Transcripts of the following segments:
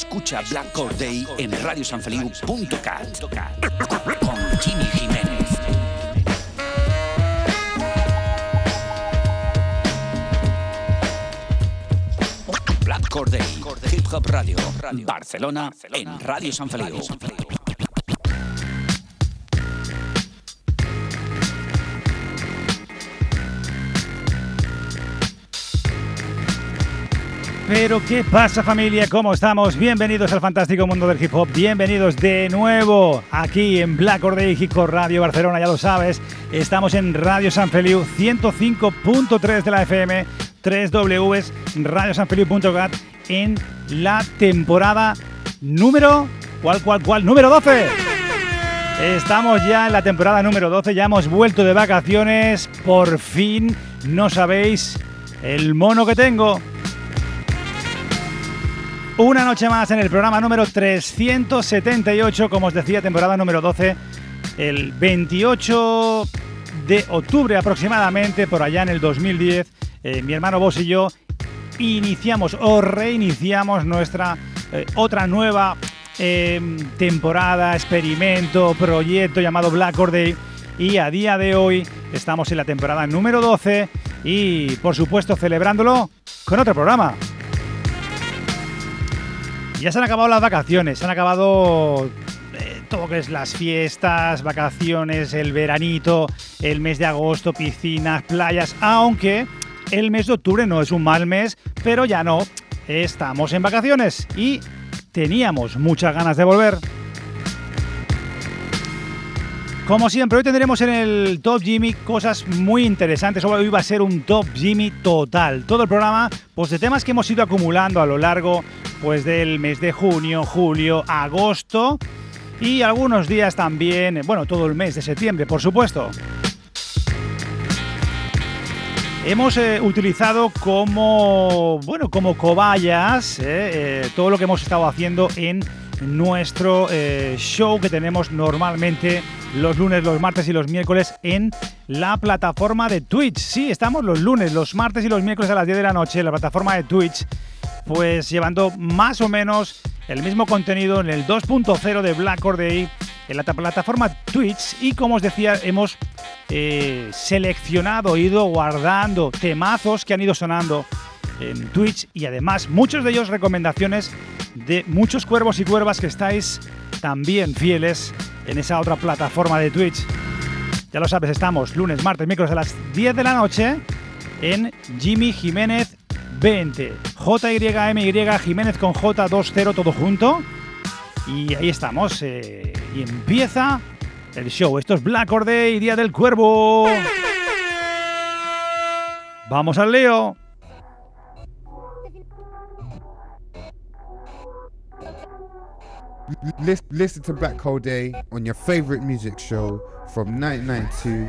Escucha Black Day en radiosanfeliu.cat con Jimmy Jiménez. Black Day, Hip Hop Radio, Barcelona, en Radio San Feliu. Pero ¿qué pasa familia? ¿Cómo estamos? Bienvenidos al fantástico mundo del hip hop. Bienvenidos de nuevo aquí en Black Day Hip Hop Radio Barcelona, ya lo sabes. Estamos en Radio San Feliu 105.3 de la FM, 3 Ws, radiosanfeliu.cat en la temporada número ¿cuál cuál cuál? Número 12. Estamos ya en la temporada número 12, ya hemos vuelto de vacaciones, por fin no sabéis el mono que tengo. Una noche más en el programa número 378, como os decía, temporada número 12, el 28 de octubre aproximadamente, por allá en el 2010, eh, mi hermano vos y yo iniciamos o reiniciamos nuestra eh, otra nueva em, temporada, experimento, proyecto llamado Black Day y a día de hoy estamos en la temporada número 12 y por supuesto celebrándolo con otro programa. Ya se han acabado las vacaciones, se han acabado eh, todo lo que es las fiestas, vacaciones, el veranito, el mes de agosto, piscinas, playas, aunque el mes de octubre no es un mal mes, pero ya no, estamos en vacaciones y teníamos muchas ganas de volver. Como siempre, hoy tendremos en el Top Jimmy cosas muy interesantes. Hoy va a ser un Top Jimmy total. Todo el programa, pues de temas que hemos ido acumulando a lo largo pues, del mes de junio, julio, agosto y algunos días también, bueno, todo el mes de septiembre, por supuesto. Hemos eh, utilizado como, bueno, como cobayas eh, eh, todo lo que hemos estado haciendo en nuestro show que tenemos normalmente los lunes, los martes y los miércoles en la plataforma de Twitch. Sí, estamos los lunes, los martes y los miércoles a las 10 de la noche en la plataforma de Twitch, pues llevando más o menos el mismo contenido en el 2.0 de Black Or en la plataforma Twitch y como os decía hemos eh, seleccionado, ido guardando temazos que han ido sonando en Twitch y además muchos de ellos recomendaciones de muchos cuervos y cuervas que estáis también fieles en esa otra plataforma de Twitch. Ya lo sabes, estamos lunes, martes, miércoles a las 10 de la noche en Jimmy Jiménez 20. JYMY Jiménez con J20 todo junto. Y ahí estamos. Eh, y empieza el show. Esto es Black Or Day, Día del Cuervo. Vamos al Leo. Listen to Black Hole Day on your favorite music show from 1992.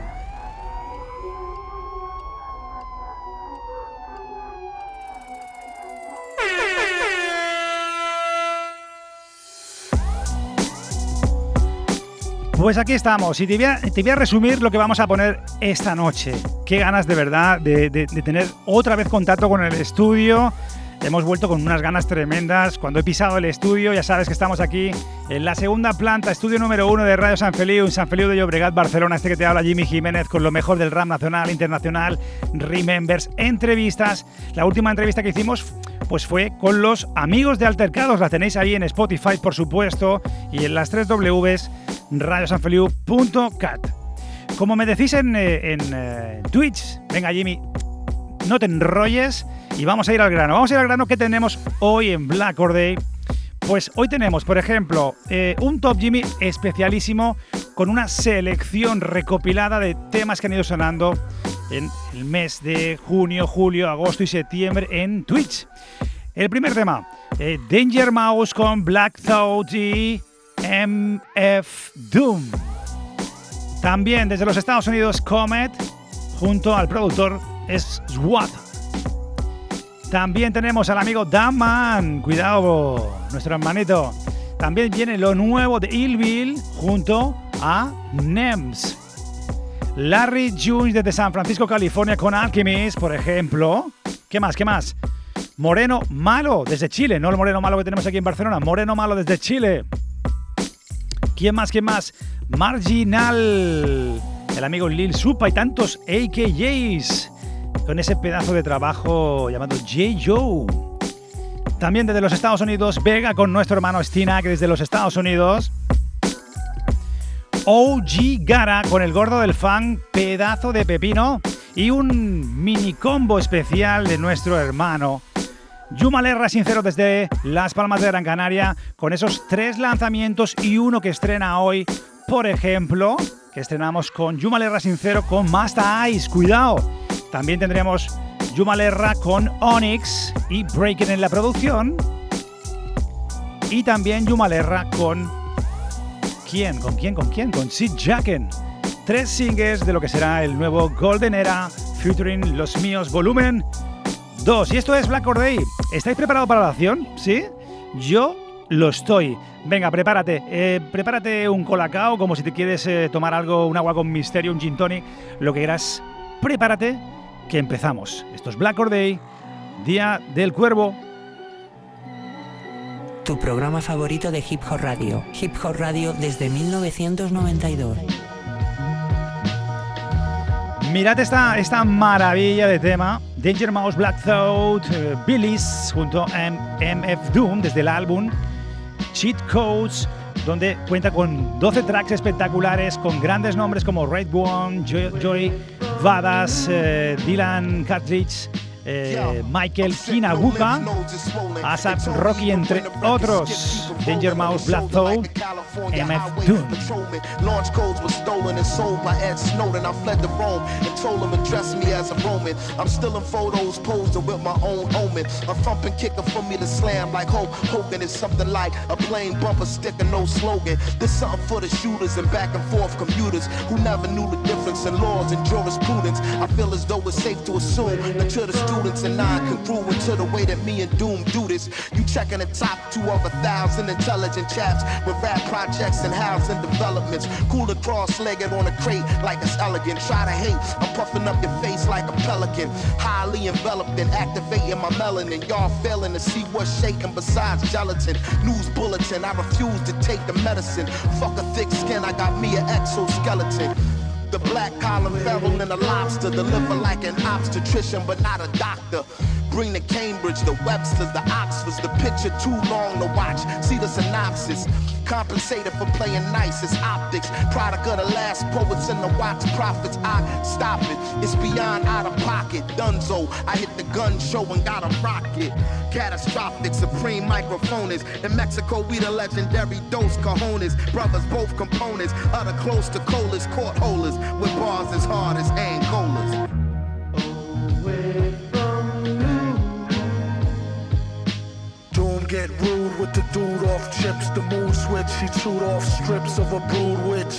Pues aquí estamos y te voy, a, resumir lo que vamos a poner esta noche. Qué ganas de verdad de tener otra vez contacto con el estudio, Hemos vuelto con unas ganas tremendas. Cuando he pisado el estudio, ya sabes que estamos aquí en la segunda planta, estudio número uno de Radio San Feliu, en San Feliu de Llobregat, Barcelona. Este que te habla Jimmy Jiménez con lo mejor del rap nacional, internacional, remembers, entrevistas. La última entrevista que hicimos pues fue con los amigos de Altercados. La tenéis ahí en Spotify, por supuesto, y en las 3 Ws, radiosanfeliu.cat. Como me decís en, eh, en eh, Twitch, venga Jimmy, no te enrolles y vamos a ir al grano. Vamos a ir al grano que tenemos hoy en Black Or Day. Pues hoy tenemos, por ejemplo, eh, un Top Jimmy especialísimo con una selección recopilada de temas que han ido sonando en el mes de junio, julio, agosto y septiembre en Twitch. El primer tema, eh, Danger Mouse con Black Thought y MF Doom. También desde los Estados Unidos, Comet, junto al productor SWAT. También tenemos al amigo Daman, cuidado, nuestro hermanito. También viene lo nuevo de Illville junto a NEMS. Larry Jones desde San Francisco, California con Alchemist, por ejemplo. ¿Qué más? ¿Qué más? Moreno Malo desde Chile, no el Moreno Malo que tenemos aquí en Barcelona, Moreno Malo desde Chile. ¿Quién más? ¿Quién más? Marginal, el amigo Lil Supa y tantos AKJs con ese pedazo de trabajo llamado J. Joe. También desde los Estados Unidos, Vega con nuestro hermano Stina, que desde los Estados Unidos. OG Gara con el gordo del fan, pedazo de pepino. Y un mini combo especial de nuestro hermano Yumalerra Sincero desde Las Palmas de Gran Canaria, con esos tres lanzamientos y uno que estrena hoy, por ejemplo, que estrenamos con Yumalerra Sincero con Master Ice, cuidado. También tendremos Yumalerra con Onyx y Breaking en la producción. Y también Yumalerra con... ¿Quién? ¿Con quién? ¿Con quién? Con Sid Jacken. Tres singles de lo que será el nuevo Golden Era featuring Los Míos Volumen Dos, y esto es Black Day. ¿Estáis preparados para la acción? ¿Sí? Yo lo estoy. Venga, prepárate. Eh, prepárate un colacao, como si te quieres eh, tomar algo, un agua con misterio, un gin tonic, lo que quieras. Prepárate, que empezamos. Esto es Black Day, Día del Cuervo. Tu programa favorito de Hip Hop Radio. Hip Hop Radio desde 1992. Mirad esta, esta maravilla de tema. Danger Mouse, Black Thought, uh, Billy's junto a MF Doom desde el álbum Cheat Codes, donde cuenta con 12 tracks espectaculares con grandes nombres como Red One, Joy, Vadas, uh, Dylan Cartridge eh, Michael Kinaguka, Asap Rocky, entre otros, Danger Mouse, Black Thought, MF Doom. Launch codes were stolen and sold by Ed Snowden. I fled to Rome and told him address me as a Roman. I'm still in photos posing with my own omen. A thumping kicker for me to slam like Hulk Hogan is something like a plain bumper sticker, no slogan. This something for the shooters and back and forth commuters who never knew the difference in laws and jurisprudence. I feel as though it's safe to assume that to the students and non-congruent to the way that me and Doom do this. You checking the top two of a thousand intelligent chaps with rap projects and housing developments. Cooler cross-legged on a crate like it's elegant. Try to hate, I'm puffing up your face like a pelican. Highly enveloped and activating my melanin. Y'all failing to see what's shaking besides gelatin. News bulletin, I refuse to take the medicine. Fuck a thick skin, I got me an exoskeleton. The black collar feral and a lobster. Deliver like an obstetrician, but not a doctor. Bring the Cambridge, the Websters, the Oxfords. The picture too long to watch. See the synopsis. Compensated for playing nice, it's optics. Product of the last poets and the watch prophets. I stop it, it's beyond out of pocket. Dunzo, I hit the gun show and got a rocket. Catastrophic, supreme microphones. In Mexico, we the legendary Dos Cajones. Brothers, both components. Other close to colas, court holders. With bars as hard as Angolas. Get rude with the dude off chips. The mood switch, he chewed off strips of a brood witch.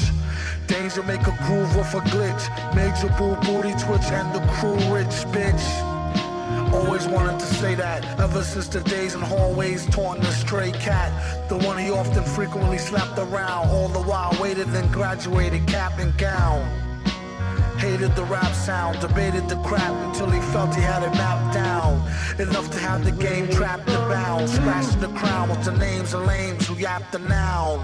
Danger make a groove off a glitch. Major boo booty twitch and the crew rich bitch. Always wanted to say that ever since the days in hallways taunting the stray cat. The one he often frequently slapped around, all the while waited and graduated cap and gown. Hated the rap sound, debated the crap until he felt he had it mapped down. Enough to have the game trapped and bound. Scratching the crown with the names of lames who yap the noun.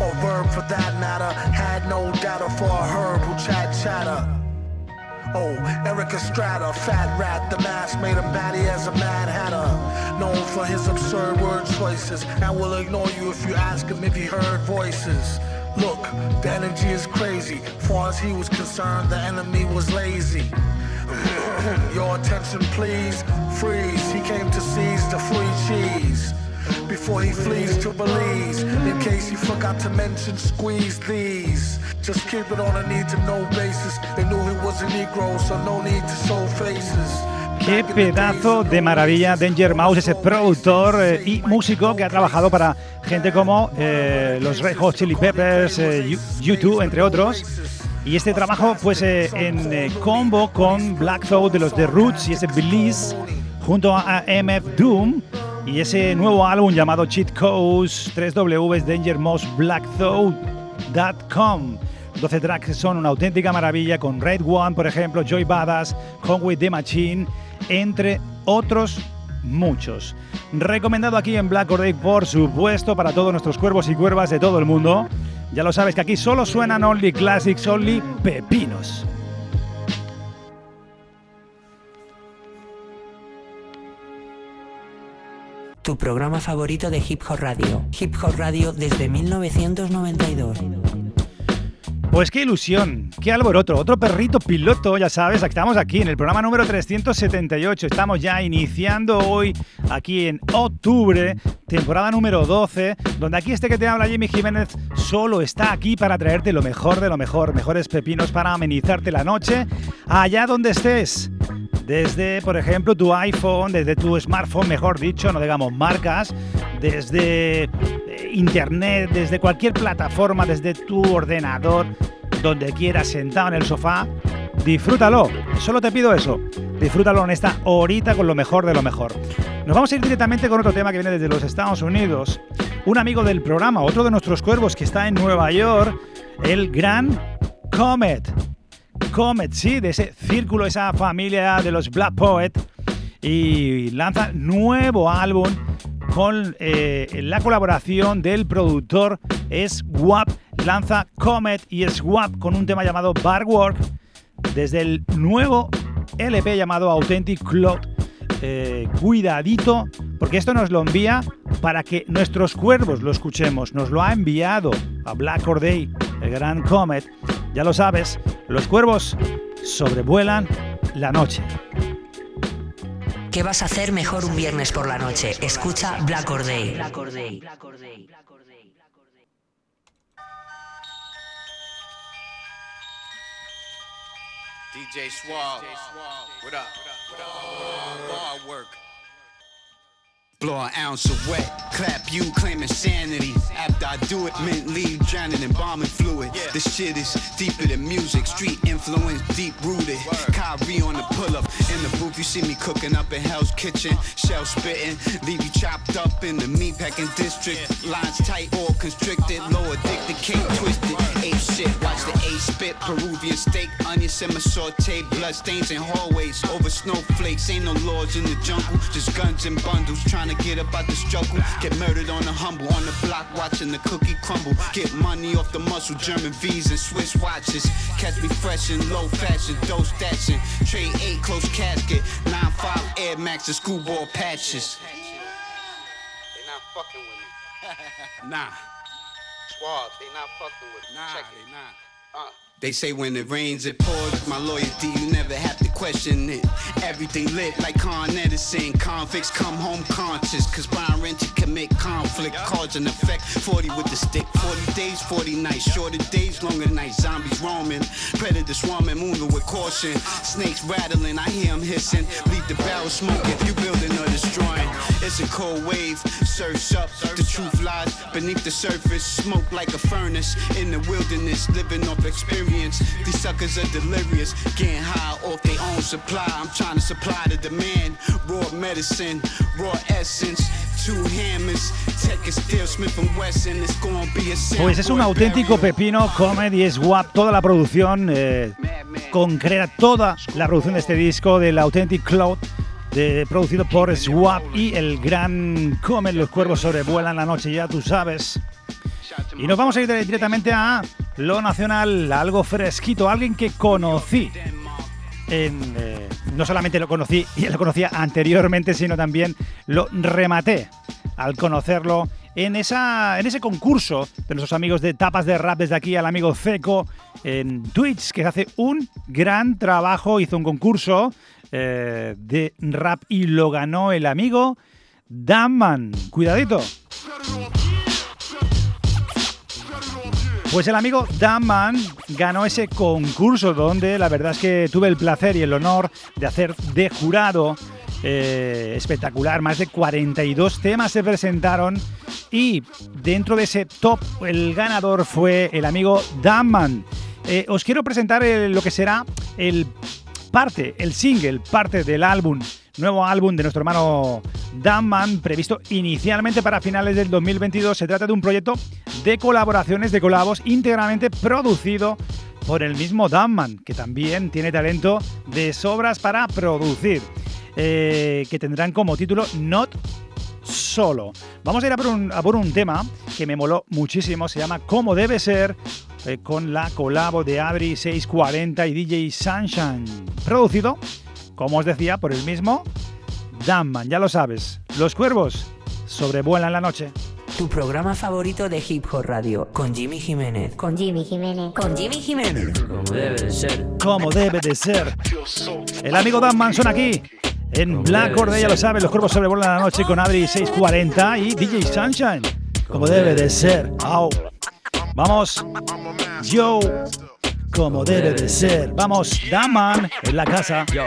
Or verb for that matter. Had no data for a herb who chat chatter. Oh, Eric Estrada, fat rat, the mask made him batty as a mad hatter. Known for his absurd word choices, and will ignore you if you ask him if he heard voices. Look, the energy is crazy. Far as he was concerned, the enemy was lazy. Your attention, please. Freeze. He came to seize the free cheese. before he flees to Belize. In case you forgot to mention, squeeze these. Just keep it on a need to know basis. They knew he was a Negro, so no need to show faces. Qué pedazo de maravilla Danger Mouse, ese productor eh, y músico que ha trabajado para gente como eh, los Red Hot Chili Peppers, eh, U2, entre otros. Y este trabajo, pues en combo con Black Thought de los The Roots y ese Belize, junto a MF Doom y ese nuevo álbum llamado Cheat Codes 3W Danger Mouse Black Thought.com. 12 tracks son una auténtica maravilla con Red One, por ejemplo, Joy Badass, Conway the Machine entre otros muchos. Recomendado aquí en Black Or por supuesto, para todos nuestros cuervos y cuervas de todo el mundo. Ya lo sabes que aquí solo suenan Only Classics, Only Pepinos. Tu programa favorito de Hip Hop Radio. Hip Hop Radio desde 1992. Pues qué ilusión, qué alboroto, otro perrito piloto, ya sabes, estamos aquí en el programa número 378, estamos ya iniciando hoy aquí en octubre, temporada número 12, donde aquí este que te habla Jimmy Jiménez solo está aquí para traerte lo mejor de lo mejor, mejores pepinos para amenizarte la noche, allá donde estés. Desde, por ejemplo, tu iPhone, desde tu smartphone, mejor dicho, no digamos marcas, desde internet, desde cualquier plataforma, desde tu ordenador, donde quieras, sentado en el sofá, disfrútalo. Solo te pido eso. Disfrútalo en esta horita con lo mejor de lo mejor. Nos vamos a ir directamente con otro tema que viene desde los Estados Unidos. Un amigo del programa, otro de nuestros cuervos que está en Nueva York, el gran Comet. Comet, sí, de ese círculo, esa familia de los Black Poet. Y lanza nuevo álbum con eh, la colaboración del productor Swap. Lanza Comet y Swap con un tema llamado Bar Work desde el nuevo LP llamado Authentic Cloud. Eh, cuidadito, porque esto nos lo envía para que nuestros cuervos lo escuchemos. Nos lo ha enviado a Black Day, el gran Comet. Ya lo sabes, los cuervos sobrevuelan la noche. ¿Qué vas a hacer mejor un viernes por la noche? Escucha Black Or Day. DJ. Blow an ounce of wet, clap you, claim insanity. After I do it, mint leave drowning in bombing fluid. Yeah. This shit is deeper than music, street influence, deep rooted. Kyrie on the pull up, in the booth, you see me cooking up in Hell's Kitchen, shell spitting, leave you chopped up in the meat packing district. Lines tight, all constricted, low addicted, can't twisted. Ape shit, watch the A spit, Peruvian steak, onion simmer saute, blood stains in hallways, over snowflakes. Ain't no laws in the jungle, just guns and bundles trying trying to get up out the struggle. Get murdered on the humble, on the block watching the cookie crumble. Get money off the muscle, German V's and Swiss watches. Catch me fresh in low fashion, dose stashing. Trade 8 close casket, 9-5 Air Max and schoolboy patches. They not fucking with me. nah. Swab, they not fucking with me. Nah, Check they it. not. Uh. They say when it rains, it pours. My loyalty, you never have to question it. Everything lit like Con Edison. Convicts come home conscious. Cause Byron to commit conflict. Cause and effect. 40 with the stick. 40 days, 40 nights. Shorter days, longer nights. Zombies roaming. Predator swarming, moving with caution. Snakes rattling, I hear them hissing. Leave the barrel smoking. You building or destroying. It's a cold wave. Surfs up. The truth lies beneath the surface. Smoke like a furnace. In the wilderness, living off experience. These suckers are delirious, getting high off their own supply. I'm trying to supply the demand. Raw medicine, raw essence. Pues es un auténtico pepino, comedy, swap, toda la producción eh, concreta, toda la producción de este disco del Authentic Cloud, de, producido por Swap y el gran Comet, los cuervos sobrevuelan la noche, ya tú sabes. Y nos vamos a ir directamente a lo nacional, algo fresquito, alguien que conocí. Eh, no solamente lo conocí y lo conocía anteriormente, sino también lo rematé al conocerlo en, esa, en ese concurso de nuestros amigos de tapas de rap desde aquí al amigo Feco en Twitch, que hace un gran trabajo, hizo un concurso eh, de rap y lo ganó el amigo Damman. Cuidadito. Pues el amigo Damman ganó ese concurso donde la verdad es que tuve el placer y el honor de hacer de jurado eh, espectacular. Más de 42 temas se presentaron y dentro de ese top el ganador fue el amigo Damman. Eh, os quiero presentar lo que será el parte, el single, parte del álbum, nuevo álbum de nuestro hermano Damman, previsto inicialmente para finales del 2022. Se trata de un proyecto de colaboraciones, de colabos, íntegramente producido por el mismo Damman, que también tiene talento de sobras para producir, eh, que tendrán como título Not Solo. Vamos a ir a por, un, a por un tema que me moló muchísimo, se llama Como debe ser, eh, con la colabo de Adri 640 y DJ Sunshine, producido, como os decía, por el mismo Damman, ya lo sabes, los cuervos sobrevuelan la noche. Tu programa favorito de Hip Hop Radio, con Jimmy Jiménez. Con Jimmy Jiménez. Con Jimmy Jiménez. Como debe de ser. Como debe de ser. El amigo Damman son aquí. En Black Orde, ya lo sabes, los cuervos sobrevuelan la noche con Adri 640 y DJ Sunshine. Como debe de ser. Au. Vamos. Yo. Como debe de ser. Vamos, Daman en la casa. Yo.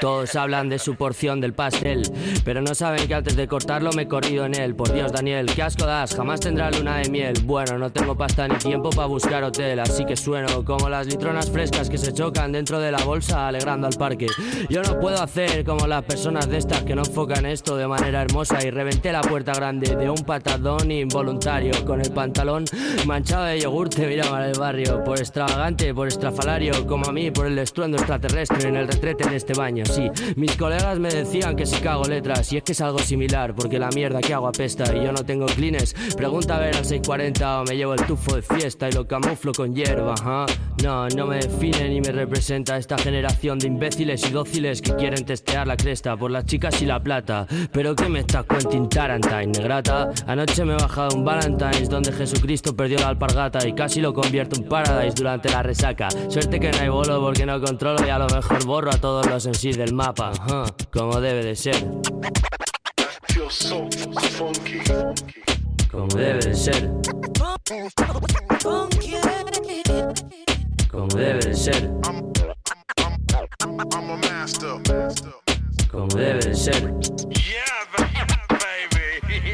Todos hablan de su porción del pastel, pero no saben que antes de cortarlo me he corrido en él. Por Dios, Daniel, qué asco das, jamás tendrá luna de miel. Bueno, no tengo pasta ni tiempo para buscar hotel, así que sueno como las litronas frescas que se chocan dentro de la bolsa alegrando al parque. Yo no puedo hacer como las personas de estas que no enfocan esto de manera hermosa y reventé la puerta grande de un patadón involuntario con el pantalón manchado de yogur te miraban el barrio. Por extravagante, por estrafalario, como a mí, por el estruendo extraterrestre en el retrete en este baño sí. Mis colegas me decían que si cago letras, y es que es algo similar, porque la mierda que hago apesta y yo no tengo clines. Pregunta a ver al 640 o me llevo el tufo de fiesta y lo camuflo con hierba, ¿ah? No, no me define ni me representa esta generación de imbéciles y dóciles que quieren testear la cresta por las chicas y la plata. Pero ¿qué me estás Quentin Tarantine, negrata? Anoche me he bajado un Valentine's donde Jesucristo perdió la alpargata y casi lo convierto en Paradise durante la resaca. Suerte que no hay bolo porque no controlo y a lo mejor borro a todos los en sí del mapa, como debe de ser. Como debe de ser. Como debe de ser. Como debe de ser.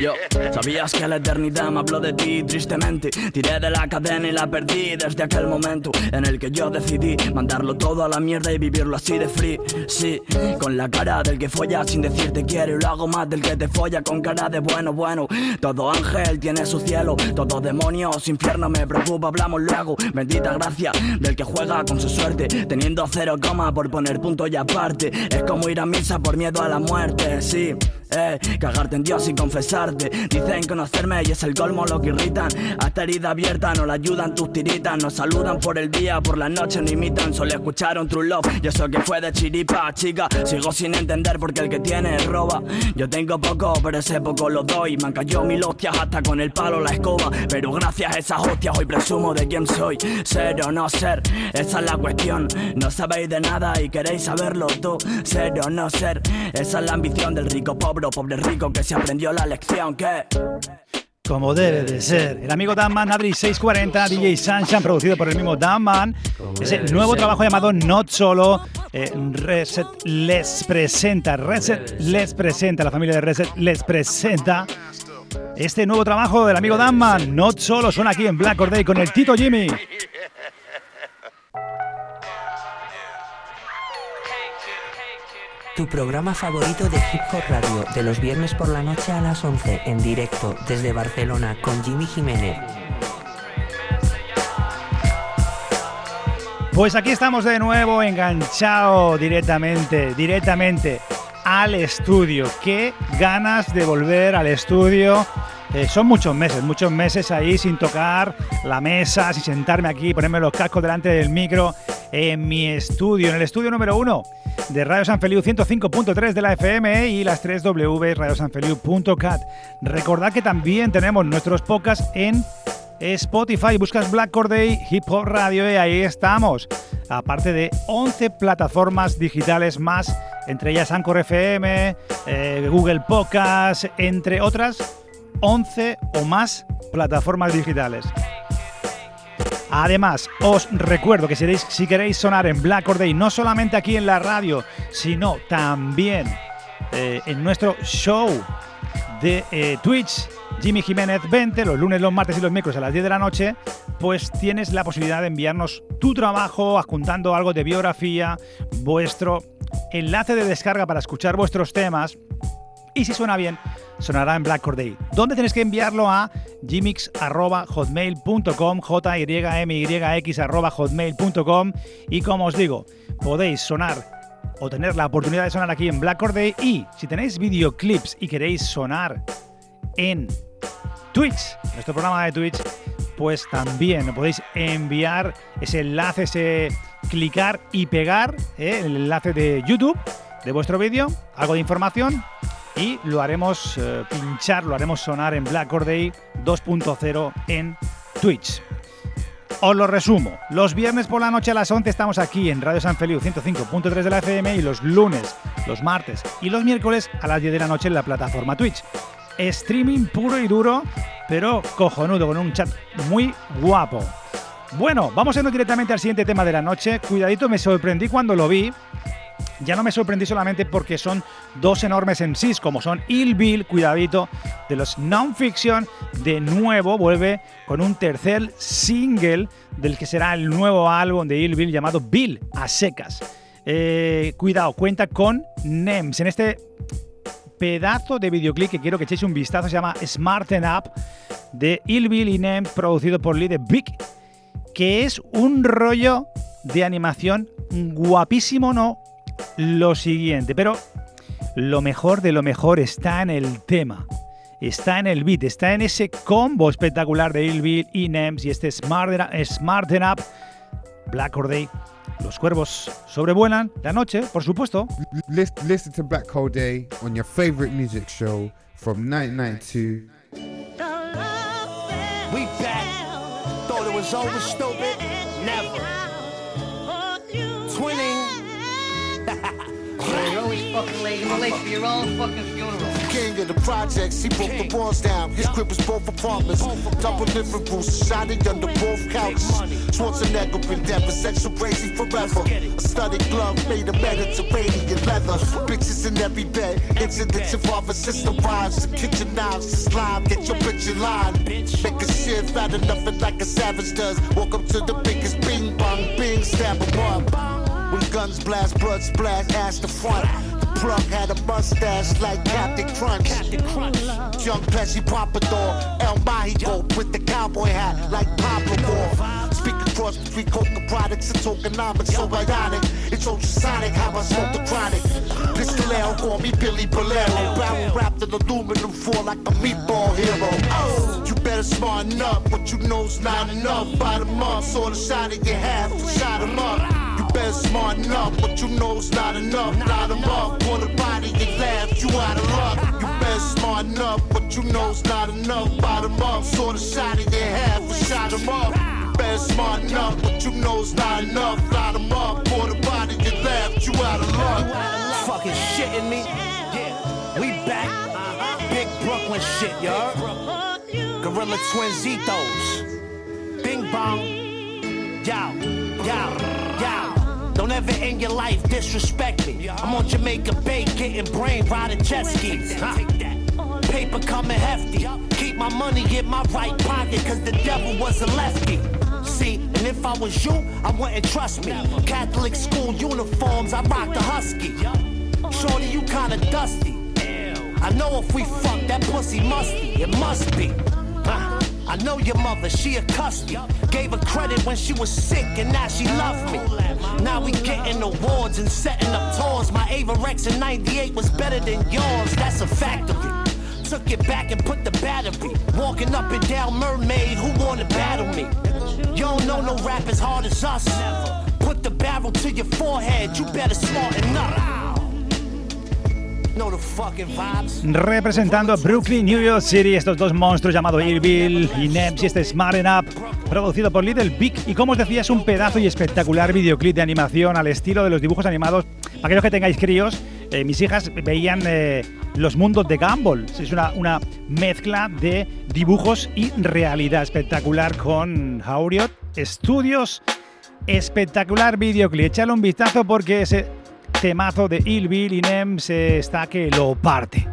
Yo, sabías que la eternidad me habló de ti tristemente. Tiré de la cadena y la perdí desde aquel momento en el que yo decidí mandarlo todo a la mierda y vivirlo así de free. Sí, con la cara del que folla sin decirte quiero y lo hago más del que te folla con cara de bueno, bueno. Todo ángel tiene su cielo, todo demonios, infierno me preocupa, hablamos luego. Bendita gracia del que juega con su suerte, teniendo cero coma por poner punto y aparte. Es como ir a misa por miedo a la muerte, sí. Eh, cagarte en Dios y Dicen conocerme y es el colmo lo que irritan. Hasta herida abierta no la ayudan tus tiritas. Nos saludan por el día, por la noche no imitan. Solo escucharon True Love y eso que fue de chiripa, chica. Sigo sin entender porque el que tiene roba. Yo tengo poco, pero ese poco lo doy. Me han cayó mil hostias hasta con el palo la escoba. Pero gracias a esas hostias hoy presumo de quién soy. Ser o no ser, esa es la cuestión. No sabéis de nada y queréis saberlo tú. Ser o no ser, esa es la ambición del rico pobre, pobre rico que se aprendió la lección. Como debe de ser. El amigo Damman, Adri 640, DJ Sunshine, producido por el mismo Damman. Ese nuevo trabajo llamado Not Solo. Eh, Reset les presenta. Reset les presenta. La familia de Reset les presenta. Este nuevo trabajo del amigo Damman, Not Solo, suena aquí en Black Or Day con el Tito Jimmy. Tu programa favorito de Hip Hop Radio, de los viernes por la noche a las 11, en directo desde Barcelona con Jimmy Jiménez. Pues aquí estamos de nuevo enganchado directamente, directamente al estudio. Qué ganas de volver al estudio. Eh, son muchos meses, muchos meses ahí sin tocar la mesa, sin sentarme aquí, ponerme los cascos delante del micro en mi estudio, en el estudio número uno de Radio San Feliu 105.3 de la FM y las 3 W radiosanfeliu.cat. Recordad que también tenemos nuestros podcasts en Spotify, buscas Black Corday Hip Hop Radio y ahí estamos. aparte de 11 plataformas digitales más, entre ellas Anchor FM, eh, Google Podcast, entre otras 11 o más plataformas digitales. Además, os recuerdo que si queréis, sonar en Black Or Day, no solamente aquí en la radio, sino también eh, en nuestro show de eh, Twitch, Jimmy Jiménez 20, los lunes, los martes y los miércoles a las 10 de la noche, pues tienes la posibilidad de enviarnos tu trabajo, adjuntando algo de biografía, vuestro enlace de descarga para escuchar vuestros temas. Y si suena bien, sonará en Black Day. ¿Dónde tenéis que enviarlo? A gmix.hotmail.com, hotmail.com y como os digo, podéis sonar o tener la oportunidad de sonar aquí en Black Day y si tenéis videoclips y queréis sonar en Twitch, nuestro programa de Twitch, pues también podéis enviar ese enlace, ese clicar y pegar ¿eh? el enlace de YouTube de vuestro vídeo, algo de información y lo haremos eh, pinchar, lo haremos sonar en Black Day 2.0 en Twitch. Os lo resumo. Los viernes por la noche a las 11 estamos aquí en Radio San Feliu 105.3 de la FM y los lunes, los martes y los miércoles a las 10 de la noche en la plataforma Twitch. Streaming puro y duro, pero cojonudo, con un chat muy guapo. Bueno, vamos a irnos directamente al siguiente tema de la noche. Cuidadito, me sorprendí cuando lo vi ya no me sorprendí solamente porque son dos enormes en como son Il Bill, cuidadito, de los non-fiction, de nuevo vuelve con un tercer single del que será el nuevo álbum de Il Bill llamado Bill a secas. Eh, cuidado, cuenta con NEMS. En este pedazo de videoclip que quiero que echéis un vistazo, se llama Smarten Up, de Il Bill y NEMS, producido por Lee Big, que es un rollo de animación guapísimo, ¿no? Lo siguiente, pero lo mejor de lo mejor está en el tema. Está en el beat, está en ese combo espectacular de Bill y Nems y este Smarten Up, Black Day. Los cuervos sobrevuelan la noche, por supuesto. Listen to Black Hole Day on your favorite music show from 1992. We back. Thought it was over, stupid. Never. You're always fucking late. You're late for your own fucking funeral. King of the projects, he broke the walls down. His crib was both apartments. Double living rooms, shotty under both couches. Schwarzenegger been dead, but sexual crazy forever. A studded glove made of Mediterranean leather. Bitches in every bed. Incidents involving sister wives. The kitchen knives, the slime. Get your bitch in line. Make a shit fat enough it like a savage does. Walk up to the biggest bing bong bing stab a up. When guns blast, blood splash, ass the front. The plug had a mustache like Captain Crunch. Captain Crunch. Young Pesci Pompadour, El Mahigo with the cowboy hat like Pablo Moore. Speak across between coca products and tokenomics, so bionic. It's ultrasonic how I smoke the chronic. Pistolero, call me Billy Bolero. Barrel wrapped in aluminum foil like a meatball hero. Oh, you better smarten up. What you know's not enough. Bottom up, saw the shot in your half, shot him up been smart enough, but you know's not enough. Light them up, for the body and laugh, you out of luck. You been smart enough, but you know's not enough. Bottom up, sort of shot in your half, and shot them up. You been smart enough, but you know's not enough. Light them up, for the body and laugh, you out of luck. Fucking shitting me? Yeah, we back. Big Brooklyn shit, y'all. Gorilla Twins Ethos. Bing bong. Yow, yow, yow. Don't ever in your life disrespect me. I'm on Jamaica Bay getting brain riding jet skis. Huh? Paper coming hefty. Keep my money in my right pocket, cause the devil was a lefty. See, and if I was you, I wouldn't trust me. Catholic school uniforms, I rock the husky. Shorty, you kinda dusty. I know if we fuck, that pussy musty. It must be. I know your mother, she a custody. Gave her credit when she was sick, and now she love me. Now we getting awards and setting up tours. My Ava Rex in 98 was better than yours, that's a fact of it. Took it back and put the battery. Walking up and down Mermaid, who wanna battle me? You don't know no rap as hard as us. Put the barrel to your forehead, you better smarten up. Representando Brooklyn, New York City, estos dos monstruos llamados Irville y Neps y este Smart Up, producido por Little Big. Y como os decía, es un pedazo y espectacular videoclip de animación al estilo de los dibujos animados. Para aquellos que tengáis críos, eh, mis hijas veían eh, los mundos de Gumball. Es una, mezcla de dibujos y realidad espectacular con Hauriot Studios. Espectacular videoclip. Echale un vistazo porque ese temazo de Il Bill y Nems está que lo parte.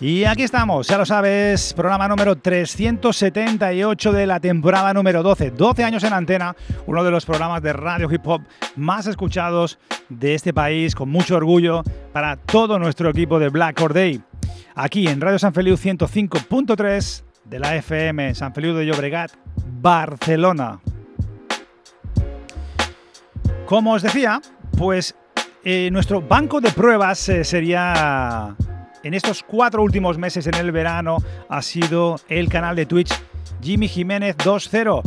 Y aquí estamos, ya lo sabes, programa número 378 de la temporada número 12. 12 años en antena, uno de los programas de radio hip hop más escuchados de este país, con mucho orgullo para todo nuestro equipo de Black Or Day. Aquí en Radio San Feliu 105.3 de la FM San Feliu de Llobregat, Barcelona. Como os decía, pues eh, nuestro banco de pruebas eh, sería en estos cuatro últimos meses en el verano ha sido el canal de Twitch Jimmy Jiménez 20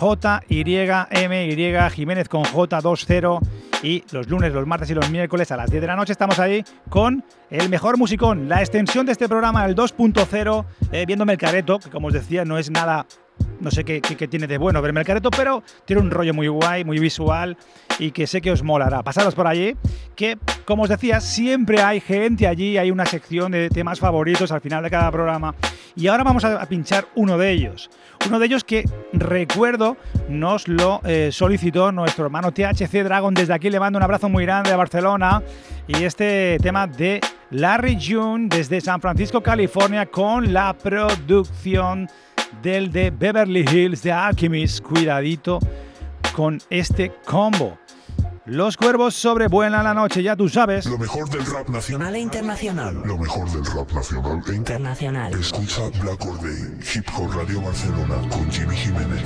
J Y M Y Jiménez con J 20 y los lunes, los martes y los miércoles a las 10 de la noche estamos ahí con el mejor musicón, la extensión de este programa, el 2.0, eh, viéndome el careto, que como os decía no es nada no sé qué, tiene de bueno verme el careto, pero tiene un rollo muy guay, muy visual y que sé que os molará. Pasaros por allí, que como os decía, siempre hay gente allí, hay una sección de temas favoritos al final de cada programa. Y ahora vamos a, pinchar uno de ellos. Uno de ellos que recuerdo nos lo eh, solicitó nuestro hermano THC Dragon. Desde aquí le mando un abrazo muy grande a Barcelona. Y este tema de Larry June desde San Francisco, California, con la producción del de Beverly Hills de Alchemist. Cuidadito con este combo. Los cuervos sobrevuelan la noche, ya tú sabes. Lo mejor del rap nacional e internacional. Lo mejor del rap nacional e internacional. Escucha Black Or Day, Hip Hop Radio Barcelona con Jimmy Jiménez.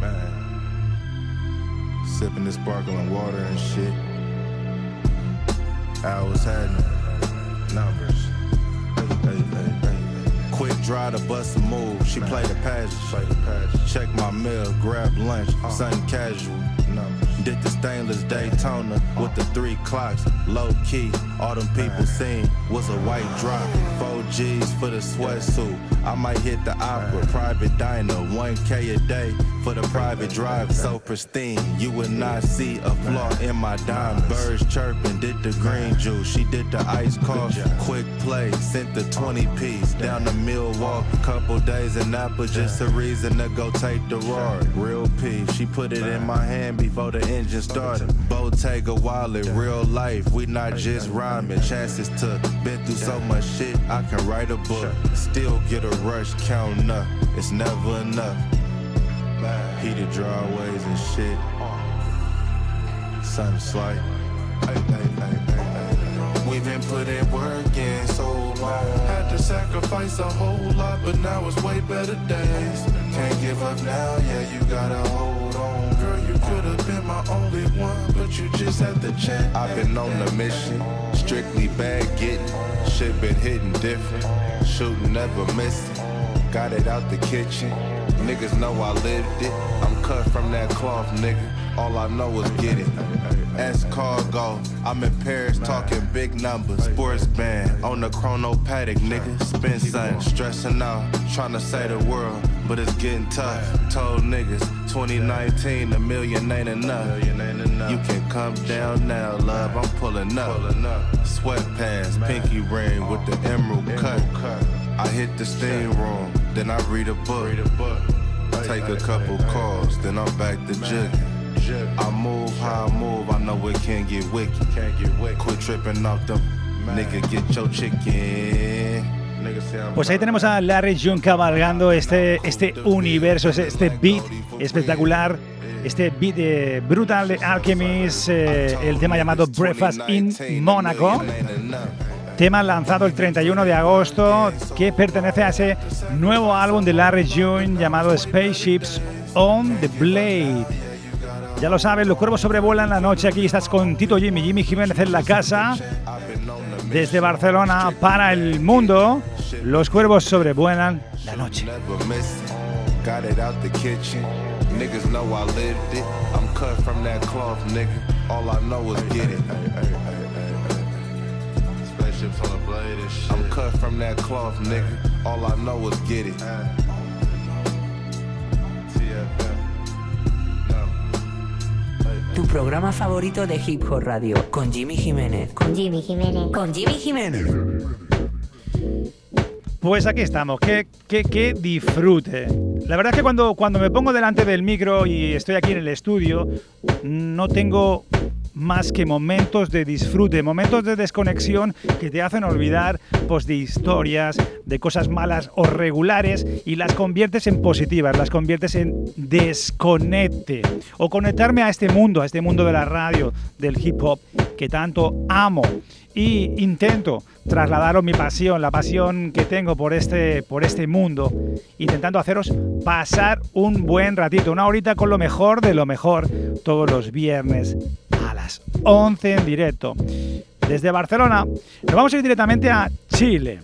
Man. Sipping this sparkling water and shit. I was had numbers. Hey, hey, hey. Quick drive to bust a move. She played the passage. Check my mail, grab lunch, uh. something casual. Did the stainless Daytona with the three clocks. Low key, all them people seen was a white drop. Four G's for the sweatsuit. I might hit the opera, private diner, 1K a day for the private drive. So pristine, you would not see a flaw in my diamonds. Birds chirping, did the green juice. She did the ice coffee. Quick play, sent the 20 piece down to Milwaukee. Couple days in Napa, just a reason to go take the road. Real peace, she put it in my hand before the engine started. Bottega wallet, real life, we not just rhyming. Chances to been through so much shit, I can write a book. Still get a rush counting up, it's never enough. Heated driveways and shit. Sun slight. We've been putting work in so long. Had to sacrifice a whole lot, but now it's way better days. Can't give up now, yeah, you gotta hold on. Girl, you could have been my only one, but you just had the chance. I've been on a mission, strictly bad getting. Shit been hitting different, shooting never missing. Got it out the kitchen. Niggas know I lived it. I'm cut from that cloth, nigga. All I know is get it. S cargo. I'm in Paris talking big numbers. Sports band on the chrono paddock, nigga. Spin something, stressing out, trying to say the world, but it's getting tough. Told niggas 2019 a million ain't enough. You can come down now, love. I'm pulling up. Sweatpants, pinky ring with the emerald cut. I hit the steam room, then I read a book. Take a couple calls, then I'm back to I move how I move, I know it can't get wicked. Quit tripping off them, nigga, get your chicken. Pues ahí tenemos a Larry June cabalgando este, este universo, este beat espectacular, este beat de brutal de Alchemist, eh, el tema llamado Breakfast in Monaco. Tema lanzado el 31 de agosto que pertenece a ese nuevo álbum de Larry June llamado Spaceships on the Blade. Ya lo sabes, los cuervos sobrevuelan la noche. Aquí estás con Tito Jimmy, Jimmy Jiménez en la casa. Desde Barcelona para el mundo, los cuervos sobrevuelan la noche. Niggas know I lived it. I'm cut from that cloth, nigga. All I know is get it. Tu programa favorito de Hip Hop Radio con Jimmy Jiménez. Con Jimmy Jiménez. Con Jimmy Jiménez. Pues aquí estamos, qué, qué, qué disfrute. La verdad es que cuando, cuando me pongo delante del micro y estoy aquí en el estudio, no tengo más que momentos de disfrute, momentos de desconexión que te hacen olvidar pues, de historias, de cosas malas o regulares y las conviertes en positivas, las conviertes en desconecte. O conectarme a este mundo, a este mundo de la radio, del hip hop que tanto amo y intento trasladaros mi pasión, la pasión que tengo por este, por este mundo, intentando haceros pasar un buen ratito, una horita con lo mejor de lo mejor, todos los viernes a las 11 en directo. Desde Barcelona nos vamos a ir directamente a Chile.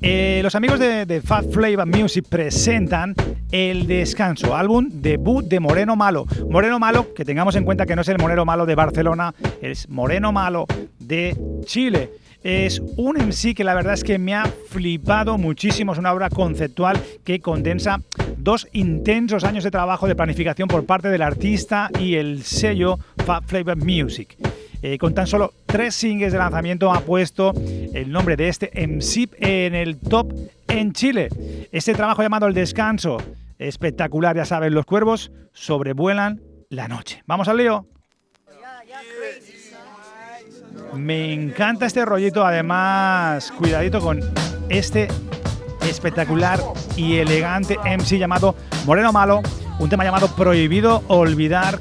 Eh, los amigos de, de Fat Flavor Music presentan El Descanso, álbum debut de Moreno Malo. Moreno Malo, que tengamos en cuenta que no es el Moreno Malo de Barcelona, es Moreno Malo de Chile. Es un MC que la verdad es que me ha flipado muchísimo. Es una obra conceptual que condensa dos intensos años de trabajo de planificación por parte del artista y el sello Fat Flavor Music. Eh, con tan solo tres singles de lanzamiento ha puesto el nombre de este MC en el top en Chile. Este trabajo llamado El Descanso, espectacular, ya saben, los cuervos sobrevuelan la noche. Vamos al lío. Me encanta este rollito, además, cuidadito con este espectacular y elegante MC llamado Moreno Malo, un tema llamado Prohibido Olvidar.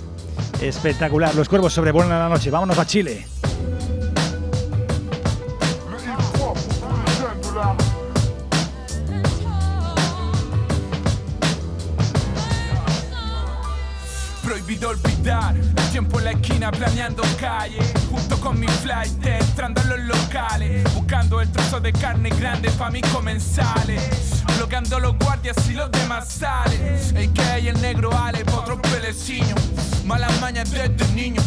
Espectacular, los cuervos sobrevuelan la noche. Vámonos a Chile. Prohibido olvidar tiempo en la esquina planeando calle Junto con mi flight entrando en los locales Buscando el trozo de carne grande pa' mis comensales Bloqueando los guardias y los demás salen El que hay el negro Ale pa' otro pelecillo Malas mañas desde niño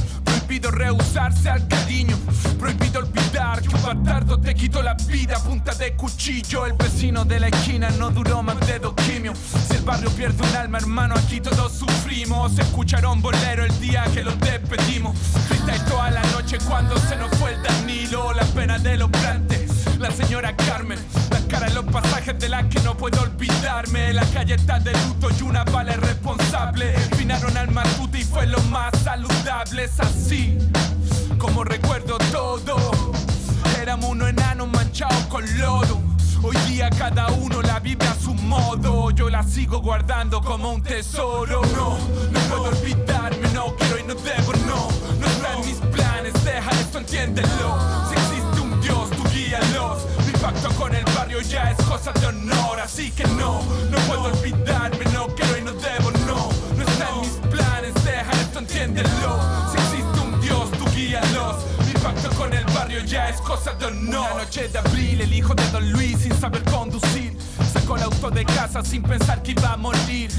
Prohibido rehusarse al cariño. Prohibido olvidar que un bastardo te quitó la vida. Punta de cuchillo El vecino de la esquina no duró más de dos quimios. Si el barrio pierde un alma hermano aquí todos sufrimos. Escucharon bolero el día que los despedimos. Freestyle toda la noche cuando se nos fue el Danilo. La pena de los plantes la señora Carmen cara los pasajes de la que no puedo olvidarme. La calle está de luto y una vale responsable. Finaron al Matute y fue lo más saludable. Es así como recuerdo todo. Éramos unos enanos manchados con lodo. Hoy día cada uno la vive a su modo. Yo la sigo guardando como un tesoro. No, no puedo olvidarme, no quiero y no debo, no. No está en mis planes, deja esto, entiéndelo. Si existe un Dios, tú guíalos pacto con el barrio ya es cosa de honor Así que no, no puedo olvidarme, no quiero y no debo, no No está en mis planes, deja esto, entiéndelo. Si existe un Dios, tú guíalos. Mi pacto con el barrio ya es cosa de honor. Una noche de abril, el hijo de Don Luis sin saber conducir Sacó el auto de casa sin pensar que iba a morir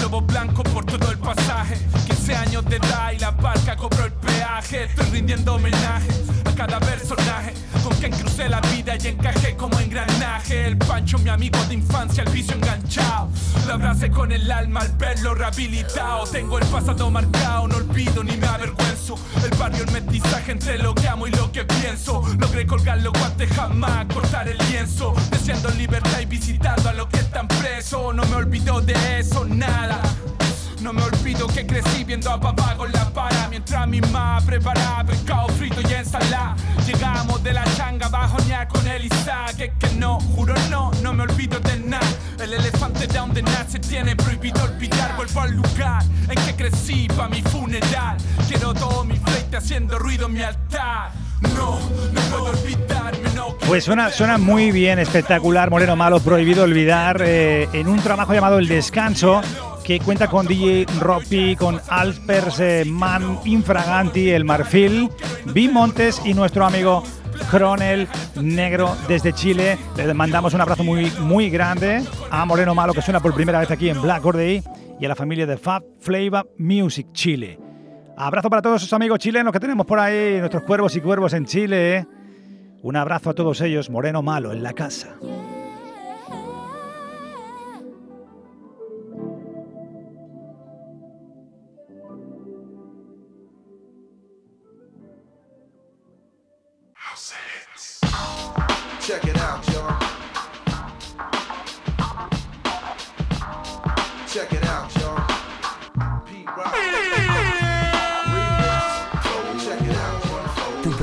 Globo blanco por todo el pasaje. 15 años de edad y la barca cobró el peaje. Estoy rindiendo homenaje a cada personaje Con quien crucé la vida y encajé como engranaje. El Pancho, mi amigo de infancia, el vicio enganchado Lo abracé con el alma al verlo rehabilitado Tengo el pasado marcado, no olvido ni me avergüenzo. El barrio, el mestizaje entre lo que amo y lo que pienso. Logré colgar los guantes jamás, cortar el lienzo. Deseando libertad y visitando a los que están presos No me olvido de eso, nada no me olvido que crecí viendo a papá con la para. Mientras mi mamá preparaba pescado frito y ensalada. Llegamos de la changa bajo ña con el Isaac. Que que no, juro no, no me olvido de nada. El elefante de donde nace tiene prohibido olvidar. Vuelvo al lugar en que crecí pa' mi funeral. Quiero todo mi fleite haciendo ruido en mi altar Pues suena, suena muy bien, espectacular, Moreno Malo, prohibido olvidar, eh, en un trabajo llamado El Descanso, que cuenta con DJ Ropi, con Alpers eh, Man Infraganti, El Marfil, B Montes y nuestro amigo Cronel Negro desde Chile. Le mandamos un abrazo muy, muy grande a Moreno Malo, que suena por primera vez aquí en Black Or Day, y a la familia de Fab Flavor Music Chile. Abrazo para todos esos amigos chilenos que tenemos por ahí, nuestros cuervos y cuervos en Chile. Un abrazo a todos ellos, Moreno Malo, en la casa.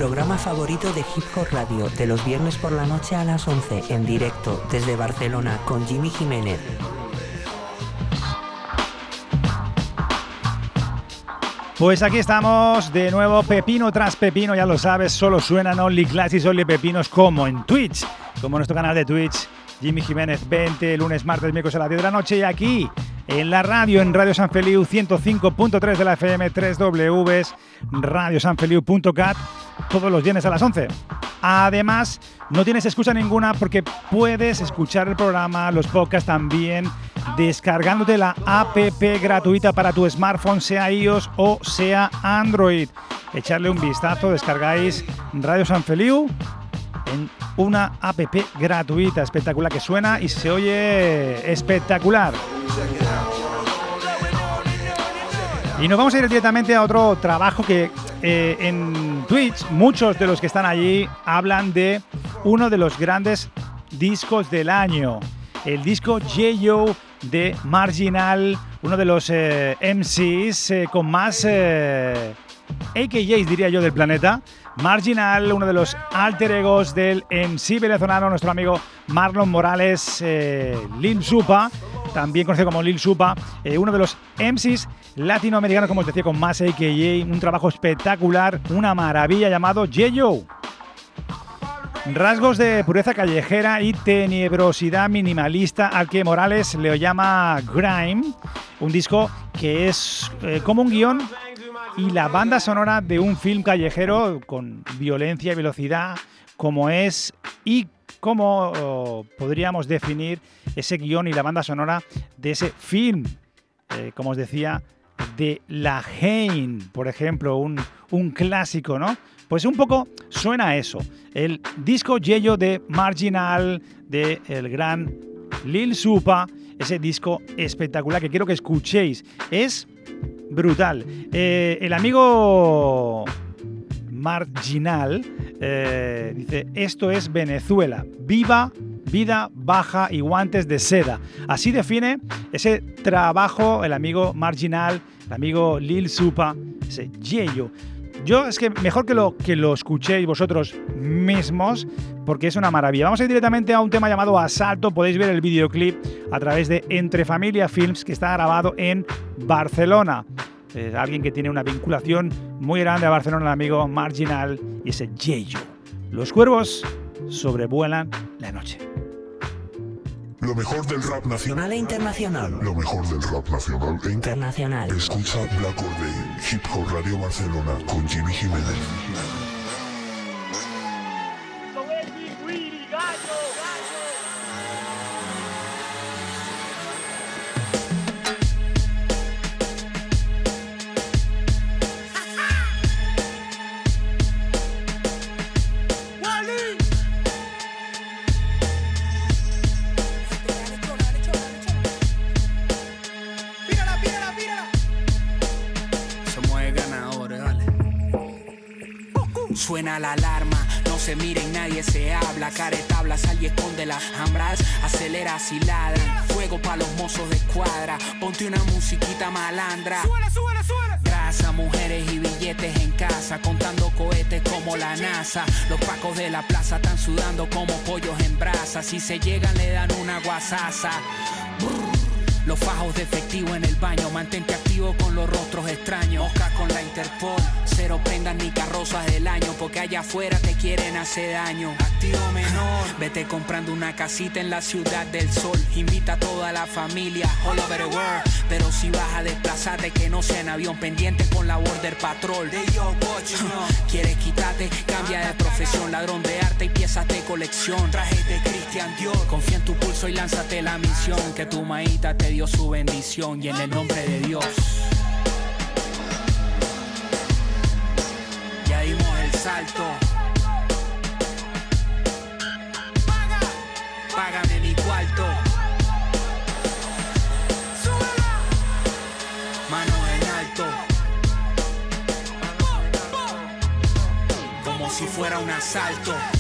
Programa favorito de Hip Hop Radio, de los viernes por la noche a las 11, en directo desde Barcelona con Jimmy Jiménez. Pues aquí estamos de nuevo, pepino tras pepino, ya lo sabes, solo suenan Only Classes, Only Pepinos como en Twitch, como en nuestro canal de Twitch, Jimmy Jiménez 20, lunes, martes, miércoles a las 10 de la noche y aquí en la radio, en Radio San Feliu 105.3 de la FM, 3W, radiosanfeliu.cat, todos los viernes a las 11. Además, no tienes excusa ninguna porque puedes escuchar el programa, los podcasts también, descargándote la app gratuita para tu smartphone, sea iOS o sea Android. Echarle un vistazo, descargáis Radio San Feliu en una app gratuita, espectacular, que suena y se oye espectacular. Y nos vamos a ir directamente a otro trabajo que eh, en Twitch muchos de los que están allí hablan de uno de los grandes discos del año. El disco J.O. de Marginal, uno de los eh, MCs eh, con más eh, AKJs, diría yo, del planeta. Marginal, uno de los alter egos del MC venezolano, nuestro amigo Marlon Morales, eh, Lil Supa, también conocido como Lil Supa, uno de los MCs latinoamericanos, como os decía, con más AKJ, un trabajo espectacular, una maravilla llamado J.O. Rasgos de pureza callejera y tenebrosidad minimalista al que Morales le llama Grime, un disco que es eh, como un guion y la banda sonora de un film callejero con violencia y velocidad como es y cómo oh, podríamos definir ese guion y la banda sonora de ese film, eh, como os decía, de La Haine, por ejemplo, un, un clásico, ¿no? Pues un poco suena a eso. El disco Yello de Marginal, de el gran Lil Supa, ese disco espectacular que quiero que escuchéis. Es brutal. Eh, el amigo Marginal eh, dice, esto es Venezuela, viva, vida baja y guantes de seda. Así define ese trabajo el amigo Marginal, el amigo Lil Supa, ese Yello. Yo es que mejor que lo, que lo escuchéis vosotros mismos, porque es una maravilla. Vamos a ir directamente a un tema llamado Asalto. Podéis ver el videoclip a través de Entre Familia Films, que está grabado en Barcelona. Es alguien que tiene una vinculación muy grande a Barcelona, el amigo Marginal y ese Yeyo. Los cuervos sobrevuelan la noche. Lo mejor del rap nacional. E internacional. Lo mejor del rap nacional e Internacional. Escucha Black Or Day, Hip Hop Radio Barcelona con Jimmy Jiménez. Suena la alarma, no se miren, nadie se habla. Caretabla, sal y esconde las hambras. Acelera si ladran. Fuego pa' los mozos de escuadra. Ponte una musiquita malandra. Grasa, mujeres y billetes en casa. Contando cohetes como la NASA. Los pacos de la plaza están sudando como pollos en brasa. Si se llegan, le dan una guasaza. Los fajos de efectivo en el baño, mantente activo con los rostros extraños. Mosca con la Interpol, cero prendas ni carrozas del año, porque allá afuera te quieren hacer daño. Activo menor, vete comprando una casita en la ciudad del sol. Invita a toda la familia, all over the world. Pero si vas a desplazarte, que no sea en avión pendiente con la Border Patrol. Quieres quitarte, cambia de profesión, ladrón de arte y piezas de colección. Trajes de Christian Dior, confía en tu pulso y lánzate la misión. Que tu maíta te dio su bendición y en el nombre de Dios. Ya dimos el salto. Págame mi cuarto. Manos en alto. Como si fuera un asalto.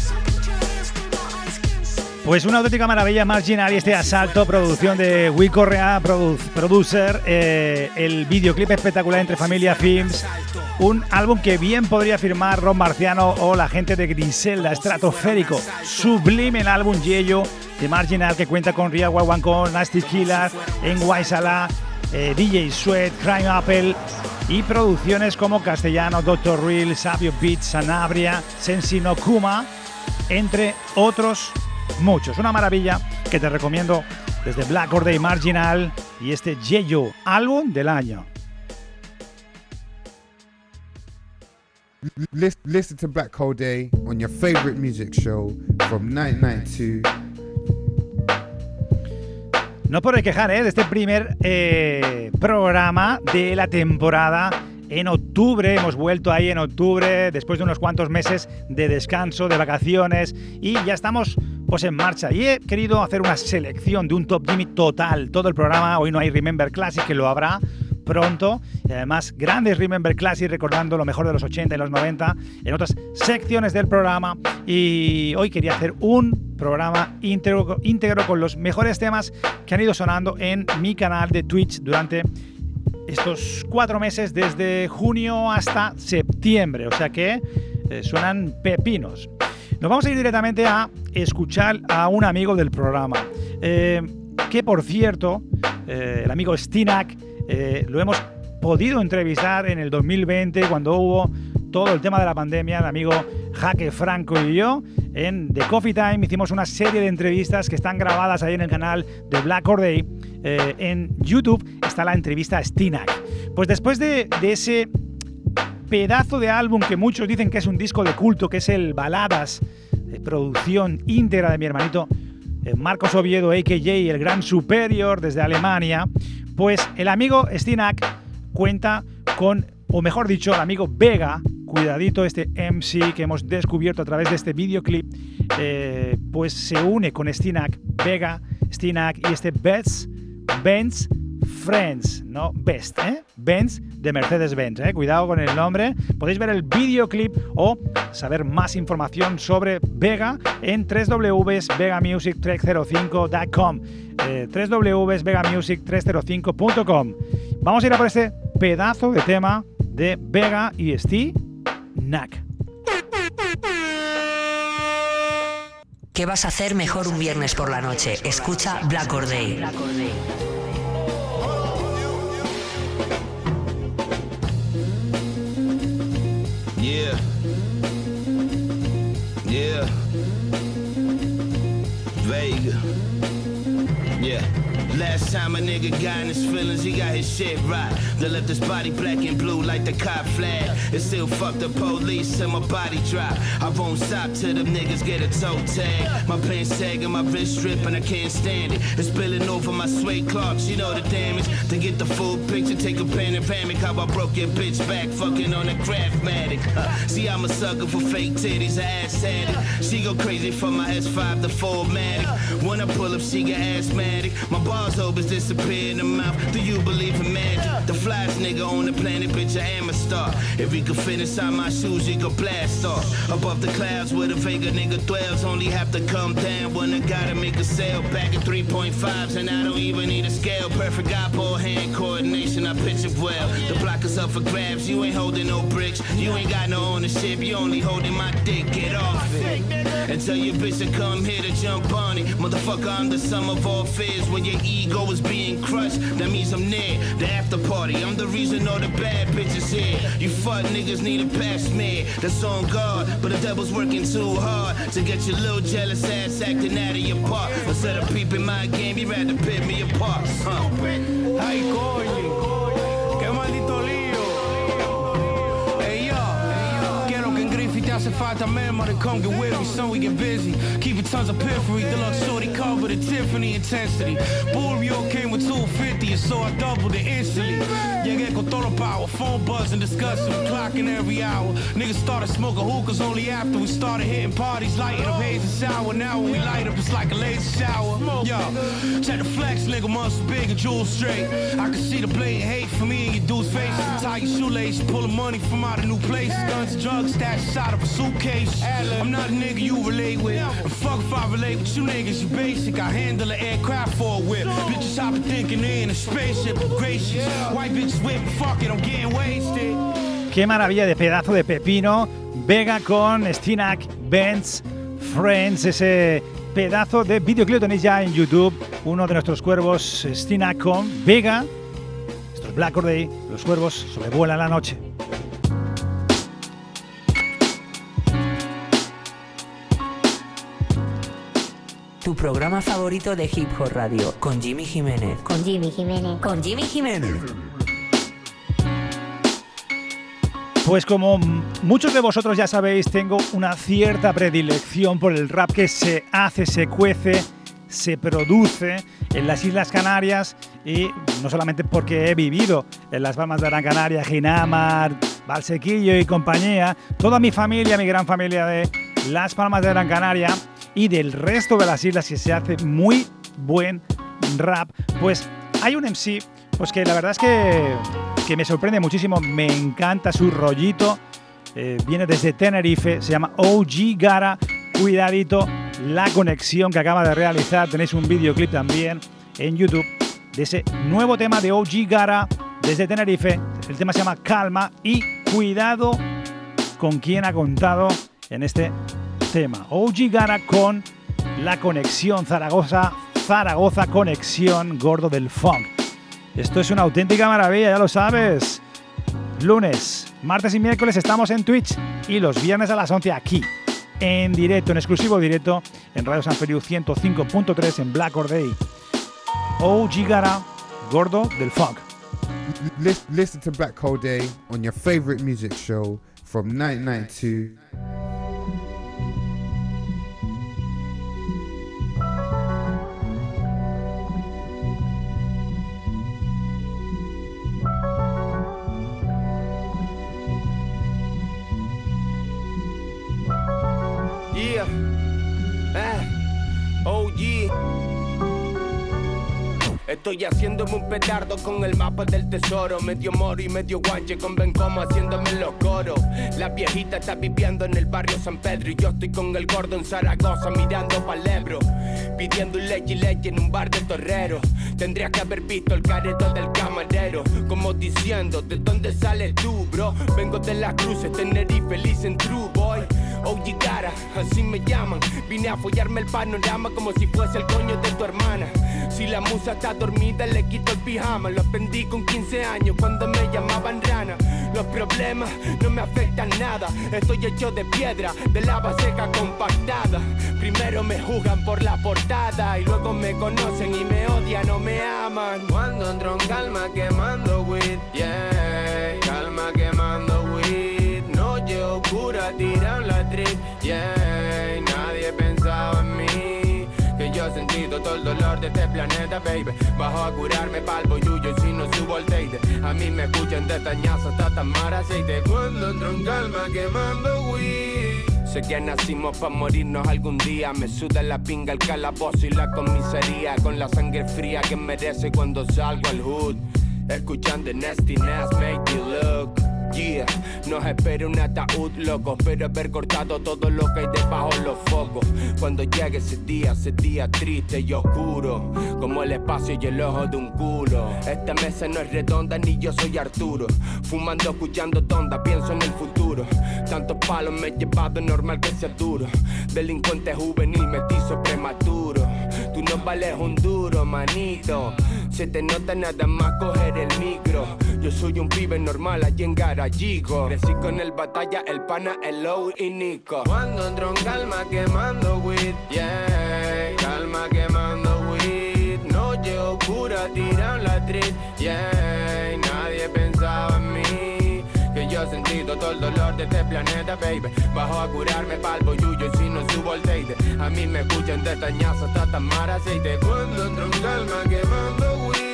Pues una auténtica maravilla marginal y este asalto, producción de Will Correa, produ- producer, eh, el videoclip espectacular entre Familia Films, un álbum que bien podría firmar Ron Marciano o la gente de Griselda, estratosférico, sublime el álbum Yello de Marginal que cuenta con Real One con Nasty Killer, NY Sala, eh, DJ Sweat, Crime Apple y producciones como Castellano, Dr. Real, Sabio Beats, Sanabria, Kuma, entre otros muchos. Una maravilla que te recomiendo desde Black Or Day Marginal y este Yeyo, álbum del año. Listen, listen to Black Hole Day on your favorite music show from 1992. No podré quejar ¿eh? de este primer eh, programa de la temporada. En octubre, hemos vuelto ahí en octubre, después de unos cuantos meses de descanso, de vacaciones, y ya estamos pues en marcha. Y he querido hacer una selección de un Top Jimmy total. Todo el programa, hoy no hay Remember Classic, que lo habrá pronto. Y además, grandes Remember Classic recordando lo mejor de los 80 y los 90 en otras secciones del programa. Y hoy quería hacer un programa íntegro, íntegro con los mejores temas que han ido sonando en mi canal de Twitch durante estos cuatro meses, desde junio hasta septiembre. O sea que eh, suenan pepinos. Nos vamos a ir directamente a escuchar a un amigo del programa. Eh, que por cierto, eh, el amigo Stinak lo hemos podido entrevistar en el 2020 cuando hubo todo el tema de la pandemia, el amigo Jaque Franco y yo, en The Coffee Time hicimos una serie de entrevistas que están grabadas ahí en el canal de Black Or Day. Eh, en YouTube está la entrevista a Stinak. Pues después de, ese pedazo de álbum que muchos dicen que es un disco de culto, que es el Baladas, producción íntegra de mi hermanito eh, Marcos Oviedo, a.k.a. el Gran Superior desde Alemania, pues el amigo Stinak cuenta con, o mejor dicho, el amigo Vega, cuidadito este MC que hemos descubierto a través de este videoclip, eh, pues se une con Stinak, Vega, Stinak y este Benz, Benz Friends, no Best, ¿eh? Benz de Mercedes-Benz, ¿eh? Cuidado con el nombre. Podéis ver el videoclip o saber más información sobre Vega en www.vegamusic305.com eh, www.vegamusic305.com Vamos a ir a por este pedazo de tema de Vega y Steve Nack. ¿Qué vas a hacer mejor un viernes por la noche? Escucha Black Or Day. Yeah. Yeah. Last time a nigga got in his feelings, he got his shit right. They left his body black and blue like the cop flag. It still fuck the police and my body drop. I won't stop till them niggas get a toe tag. My pants sagging, my wrist stripping, I can't stand it. It's spilling over my suede clocks, you know the damage. To get the full picture, take a panoramic. How I broke your bitch back, fucking on a craftmatic. Uh, see, I'm a sucker for fake titties, ass addict. She go crazy for my S5 to 4matic. When I pull up, she get asthmatic. My bars hopers disappear in the mouth. Do you believe in magic? The flyest nigga on the planet, bitch, I am a star. If he could fit inside my shoes, he could blast off. Above the clouds where the Vega nigga dwells, only have to come down when I gotta make a sale. Back at 3.5s, and I don't even need a scale. Perfect eyeball hand coordination, I pitch it well. The block is up for grabs, you ain't holding no bricks. You ain't got no ownership, you only holding my dick. Get off it. And tell your bitch to come here to jump on it. Motherfucker, I'm the sum of all fears. When your ego is being crushed, that means I'm near the after party. I'm the reason all the bad bitches here. You fuck niggas need a pass me. That's on guard, but the devil's working too hard to get your little jealous ass acting out of your part. Instead of peeping my game, you rather pit me apart. Huh. Ay, coño, Te hace falta memory. Come get with me, son, we get busy. Keep it tons of periphery. Deluxe shorty cover the Tiffany intensity. Bullrio came with 250, and so I doubled it instantly. Llegué con todo power. Phone buzzing, discussing, clocking every hour. Niggas started smoking hookahs only after we started hitting parties, lighting up haze and sour. Now when we light up, it's like a lazy shower. Yo, check the flex, nigga, muscle big and jewels straight. I can see the blatant hate for me and your dude's face. Tie your shoelace, pulling money from out of new places. Guns drugs stashed inside of a suitcase. I'm not a nigga you relate with. And fuck if I relate with you niggas, you basic. I handle an aircraft for a whip. Bitches hopping thinking they in a spaceship, gracious. White bitches whip, fuck it, I'm getting wasted. Qué maravilla de pedazo de pepino. Vega con Stinak, Benz, Friends, ese pedazo de videoclip tenéis ya en YouTube. Uno de nuestros cuervos, Stinak con Vega. Esto es Black Or Day, los cuervos sobrevuelan la noche. Tu programa favorito de Hip Hop Radio con Jimmy Jiménez. Con Jimmy Jiménez. Con Jimmy Jiménez. Pues como muchos de vosotros ya sabéis, tengo una cierta predilección por el rap que se hace, se cuece, se produce en las Islas Canarias y no solamente porque he vivido en las Palmas de Gran Canaria, Ginamar, Valsequillo y compañía, toda mi familia, mi gran familia de las Palmas de Gran Canaria y del resto de las islas que se hace muy buen rap, pues hay un MC pues que la verdad es que, que me sorprende muchísimo, me encanta su rollito, eh, viene desde Tenerife, se llama OG Gara, cuidadito, la conexión que acaba de realizar, tenéis un videoclip también en YouTube de ese nuevo tema de OG Gara desde Tenerife, el tema se llama Calma y cuidado con quien ha contado en este tema. OG Gara con la conexión Zaragoza, Zaragoza conexión gordo del funk. Esto es una auténtica maravilla, ya lo sabes. Lunes, martes y miércoles estamos en Twitch y los viernes a las 11 aquí, en directo, en exclusivo directo, en Radio San Feliu 105.3 en Black Or Day. OG gordo del funk. Lis- Listen to Black Hole Day on your favorite music show from 1992. Estoy haciéndome un petardo con el mapa del tesoro. Medio moro y medio guanche con Ben como haciéndome los coros. La viejita está viviendo en el barrio San Pedro y yo estoy con el gordo en Zaragoza mirando pa'l Ebro. Pidiendo leche y leche en un bar de torrero. Tendrías que haber visto el careto del camarero. Como diciendo, ¿de dónde sales tú, bro? Vengo de las cruces, Tenerife, feliz en True OG Cara, así me llaman. Vine a follarme el panorama como si fuese el coño de tu hermana. Si la musa está dormida, le quito el pijama. Lo aprendí con 15 años cuando me llamaban rana. Los problemas no me afectan nada. Estoy hecho de piedra, de lava seca compactada. Primero me juzgan por la portada y luego me conocen y me odian o me aman. Cuando entro en calma quemando weed, yeah. Calma quemando weed. Noche oscura, tiran la yeah. Nadie pensaba en mí. Que yo he sentido todo el dolor de este planeta, baby. Bajo a curarme palvo yuyo y si no subo el teide. A mí me escuchan de tañazo hasta tamar aceite. Cuando entro en calma quemando weed. Sé que nacimos para morirnos algún día. Me suda la pinga, el calabozo y la comisaría. Con la sangre fría que merece cuando salgo al hood. Escuchando Nastiness, make you look. Yeah, nos espera un ataúd loco, pero haber cortado todo lo que hay debajo los focos. Cuando llegue ese día, ese día triste y oscuro, como el espacio y el ojo de un culo. Esta mesa no es redonda ni yo soy Arturo. Fumando, escuchando tonda, pienso en el futuro. Tantos palos me he llevado, normal que sea duro. Delincuente juvenil, mestizo prematuro. Tú no vales un duro, manito. Se te nota nada más coger el micro. Yo soy un pibe normal allí en Garachico. Crecí con el batalla, el pana, el low y Nico. Cuando entro en calma quemando weed, yeah. Calma quemando weed. Noche oscura, tiran la trip, yeah. Sentido todo el dolor de este planeta, baby. Bajo a curarme palvo yuyo y si no subo el teide. A mí me escuchan de tañazo hasta tamar aceite. Cuando en calma quemando weed.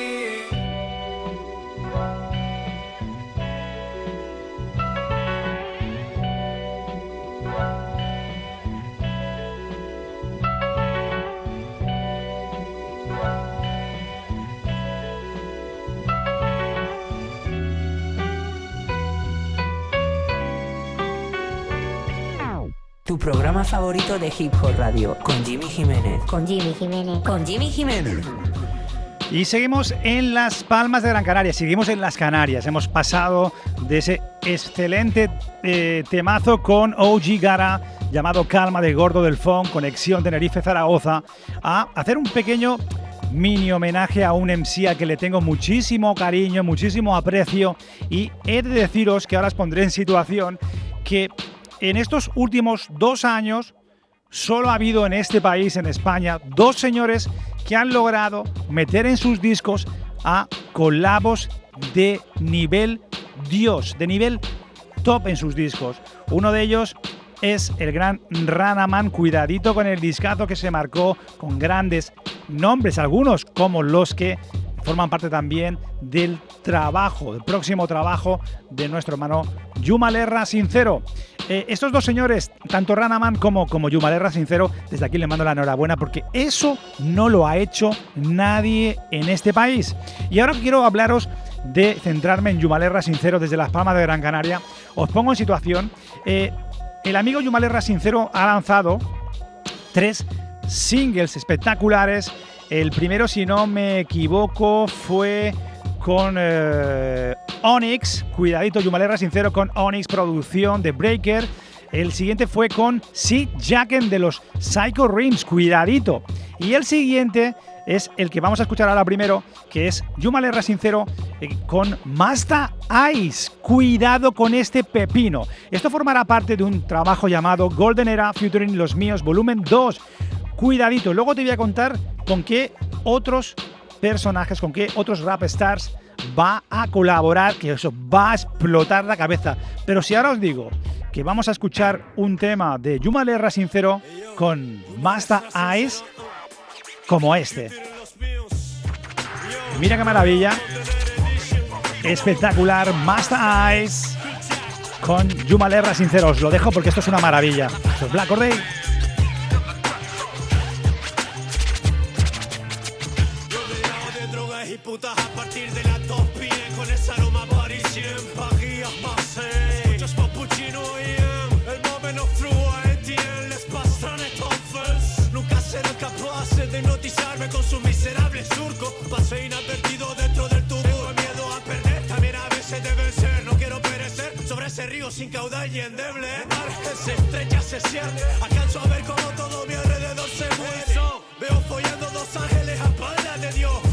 Tu programa favorito de Hip Hop Radio, con Jimmy Jiménez. Con Jimmy Jiménez. Con Jimmy Jiménez. Y seguimos en Las Palmas de Gran Canaria, seguimos en las Canarias. Hemos pasado de ese excelente eh, temazo con OG Gara llamado Calma de Gordo del Fon, Conexión Tenerife-Zaragoza, a hacer un pequeño mini homenaje a un MC al que le tengo muchísimo cariño, muchísimo aprecio y he de deciros que ahora os pondré en situación que en estos últimos dos años solo ha habido en este país, en España, dos señores que han logrado meter en sus discos a colabos de nivel Dios, de nivel top en sus discos. Uno de ellos es el gran Ranaman, cuidadito con el discazo que se marcó con grandes nombres, algunos como los que forman parte también del trabajo, del próximo trabajo de nuestro hermano Yumalerra Sincero. Eh, estos dos señores, tanto Ranaman como, como Yumalerra Sincero, desde aquí les mando la enhorabuena porque eso no lo ha hecho nadie en este país. Y ahora quiero hablaros de centrarme en Yumalerra Sincero desde Las Palmas de Gran Canaria. Os pongo en situación. Eh, el amigo Yumalerra Sincero ha lanzado tres singles espectaculares. El primero, si no me equivoco, fue con eh, Onyx. Cuidadito, Yumalerra Sincero con Onyx, producción de Breaker. El siguiente fue con Sid Jacken de los Psycho Rims. Cuidadito. Y el siguiente es el que vamos a escuchar ahora primero, que es Yumalerra Sincero eh, con Masta Ice. Cuidado con este pepino. Esto formará parte de un trabajo llamado Golden Era Futuring Los Míos, volumen 2. Cuidadito. Luego te voy a contar con qué otros personajes, con qué otros rap stars va a colaborar, que eso va a explotar la cabeza. Pero si ahora os digo que vamos a escuchar un tema de Yumalerra Sincero con Masta Ice, como este. Mira qué maravilla. Espectacular. Master Eyes con Yumalerra Sincero. Os lo dejo porque esto es una maravilla. Black Corday. a partir de las 2 p.m. con ese aroma body 100 paguillas más Escuchas Papuchino y el momento fluo les pasan entonces Nunca serán capaces de notizarme con su miserable surco. Pasé inadvertido dentro del tubo. Tengo miedo a perder, también a veces de vencer No quiero perecer sobre ese río sin caudal y endeble. Margen se estrecha, se cierra Alcanzo a ver cómo todo mi alrededor se mueve. Veo follando dos ángeles a espaldas de Dios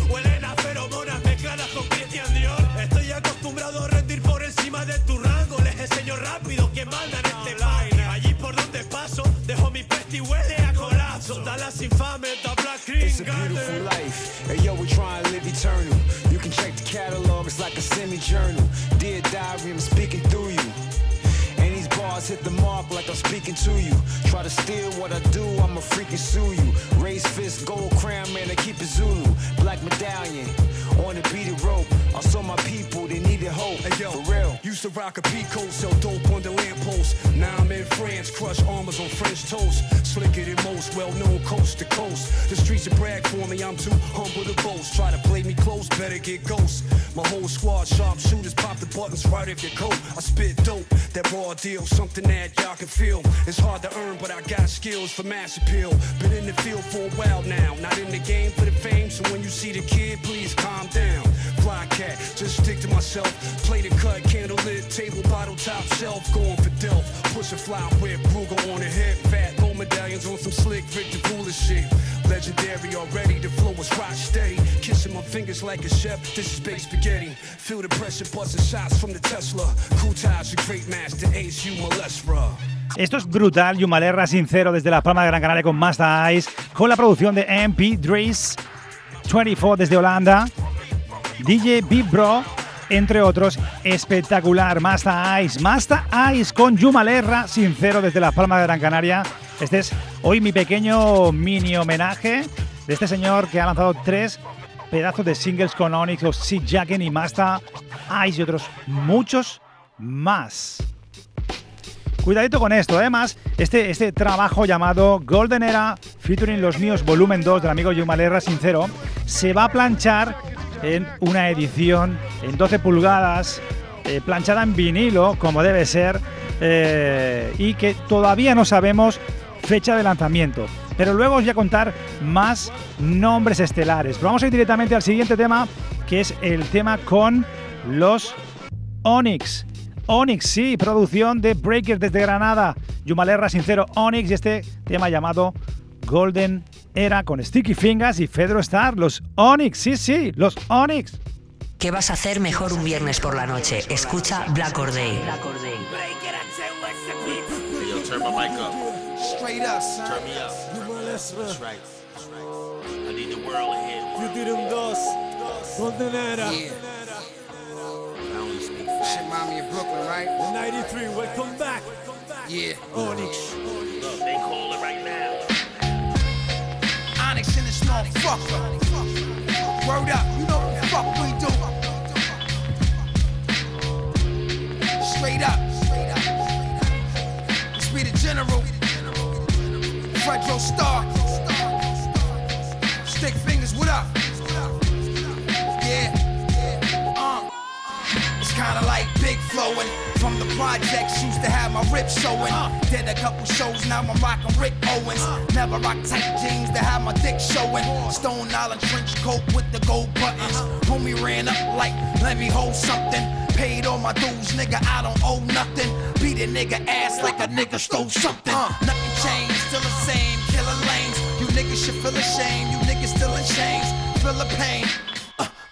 rápido en este baile Allí por donde paso, dejo mi peste y huele a colapso Dallas infame, da Black Green It's a beautiful life. Hey yo, we try and live eternal. You can check the catalog, it's like a semi-journal. Dear diary, I'm speaking through you. And these bars hit the mark like I'm speaking to you. Try to steal what I do, I'ma freaking sue you. Raise fist, gold crown, man, I keep it Zulu. Black medallion, on the beaded rope. I saw my people, they needed hope. Hey yo, For real. Used to rock a peacoat, sell dope on the lamppost. Now I'm in France, crush armors on French toast. Slicker than most, well known coast to coast. The streets are brag for me, I'm too humble to boast. Try to play me close, better get ghost. My whole squad, sharp shooters, pop the buttons right off your coat. I spit dope, that raw deal, something that y'all can feel. It's hard to earn, but I got skills for mass appeal. Been in the field for a while now, not in the game for the fame. So when you see the kid, please calm down. Cat, just stick to myself. Play the cut, candle lit, table, bottle, top shelf. Going for Delph, push a fly whip, Ruger on the hip. Fat gold medallions on some slick Victor Cooler shit. Legendary already, the flow was rock steady. Kissing my fingers like a chef, this is baked spaghetti. Feel the pressure, busting shots from the Tesla. Cool ties, the great master, Ace, you molestra. Esto es brutal, Yumalerra Sincero desde la Palma de Gran Canaria con Master Ice, con la producción de MP Dries 24 desde Holanda, DJ Big Bro, entre otros, espectacular, Master Ice, Master Ice con Yumalerra Sincero desde la Palma de Gran Canaria. Este es hoy mi pequeño mini homenaje de este señor que ha lanzado tres pedazos de singles con Onyx, los Sid Jacken y Master Ice y otros muchos más. Cuidadito con esto, además, este, este trabajo llamado Golden Era featuring Los Míos Volumen 2 del amigo Yumalerra Sincero se va a planchar en una edición en 12 pulgadas, eh, planchada en vinilo, como debe ser, eh, y que todavía no sabemos fecha de lanzamiento. Pero luego os voy a contar más nombres estelares. Pero vamos a ir directamente al siguiente tema, que es el tema con los Onyx. Onyx, sí, producción de Breakers desde Granada. Yumalerra Sincero Onyx y este tema llamado Golden Era con Sticky Fingers y Fedro Star. Los Onyx, sí, sí, los Onyx. ¿Qué vas a hacer mejor un viernes por la noche? Escucha Black Or Day. Turn my mic up. Straight up, son. Turn me up. That's right. That's right. I need the world to hear me. Futurum 2. Golden Era. Yeah. I only speak facts. Shit me of Brooklyn, right? 93, welcome back. Yeah. Onyx. Look, they call it right now. Motherfucker. Word up, you know what the fuck we do. Straight up. Let's be the general. Fredro Star. Stick fingers, what up? Yeah. Uh. It's kinda like big flowing. Projects, used to have my rip showing. Did a couple shows, now I'm rocking Rick Owens. Never rock tight jeans to have my dick showing. Stone Island trench coat with the gold buttons. Uh-huh. Homie ran up like, let me hold something. Paid all my dues, nigga, I don't owe nothing. Beat a nigga ass like a nigga stole something. Nothing changed, still the same, killer lanes. You niggas should feel ashamed, you niggas still in chains. Feel the pain.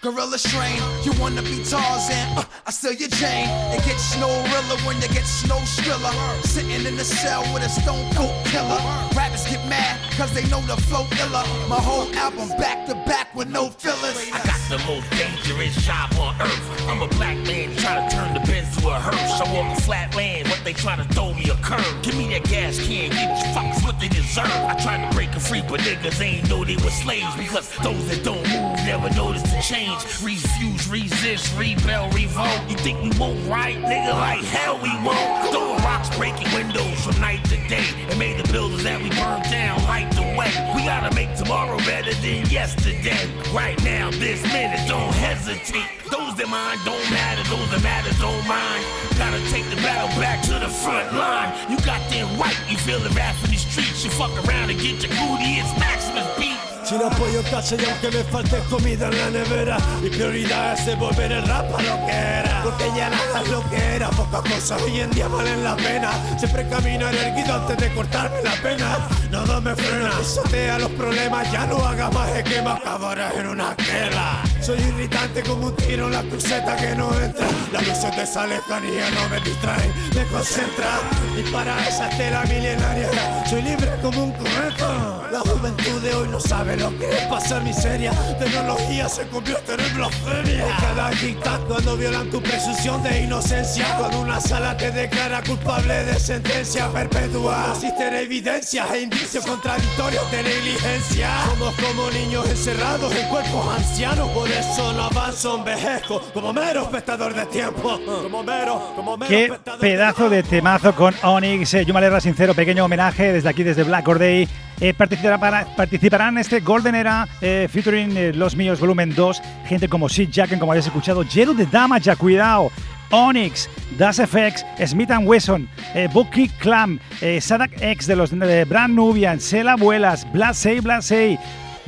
Gorilla strain, you wanna be Tarzan, uh, I steal your chain. It gets snow realer when you get snow skriller. Sitting in the cell with a stone cold killer. Rappers get mad, cause they know the flow iller. My whole album back to back with no fillers. I got the most dangerous job on earth. I'm a black man trying to turn the Benz to a hearse. I walk a flat land, but they try to throw me a curve. Give me that gas can, give these fuckers what they deserve. I tried to break a free, but niggas ain't know they were slaves. Because those that don't move never notice the change. Refuse, resist, rebel, revolt. You think we won't right, nigga? Like hell we won't. Throwing rocks, breaking windows from night to day. And made the buildings that we burned down light the way. We gotta make tomorrow better than yesterday. Right now, this minute, don't hesitate. Those that mind don't matter, those that matter don't mind. Gotta take the battle back to the front line. You got that right, you feel the rap in the streets. You fuck around and get your booty, it's Maximus beat. Sin apoyo en casa y aunque me falte comida en la nevera Mi prioridad es devolver el rap a lo que era. Porque ya nada es lo que era Pocas cosas hoy en día valen la pena. Siempre caminar erguido antes de cortarme la pena. Nada me frena Pisotea los problemas, ya no hagas más esquema Acabarás en una guerra Soy irritante como un tiro en la cruceta que no entra. Las luces de esa lejanía no me distraen, me concentra Y para esa estela milenaria Soy libre como un cometa La juventud de hoy no sabe es pasar miseria Tecnología se convierte en blasfemia. Cada dictad cuando violan tu presunción de inocencia Cuando una sala te declara culpable de sentencia perpetua. Existen evidencias e indicios contradictorios de negligencia. Somos como niños encerrados en cuerpos ancianos Por eso no avanzo, envejezco Como mero espectador de tiempo. Como mero, como mero Qué espectador de pedazo de temazo con Onyx. Eh, Yumalerra Sincero, pequeño homenaje desde aquí, desde Black Or Day. Eh, participará participarán en este Golden Era eh, featuring eh, Los Míos Volumen 2. Gente como Sid Jacken, como habéis escuchado. Jero de Damage, cuidado. Onyx, Das FX, Smith Wesson, Bucky Clam, Sadak X de los Brand Nubian, Sela Abuelas, Blasey Blasey,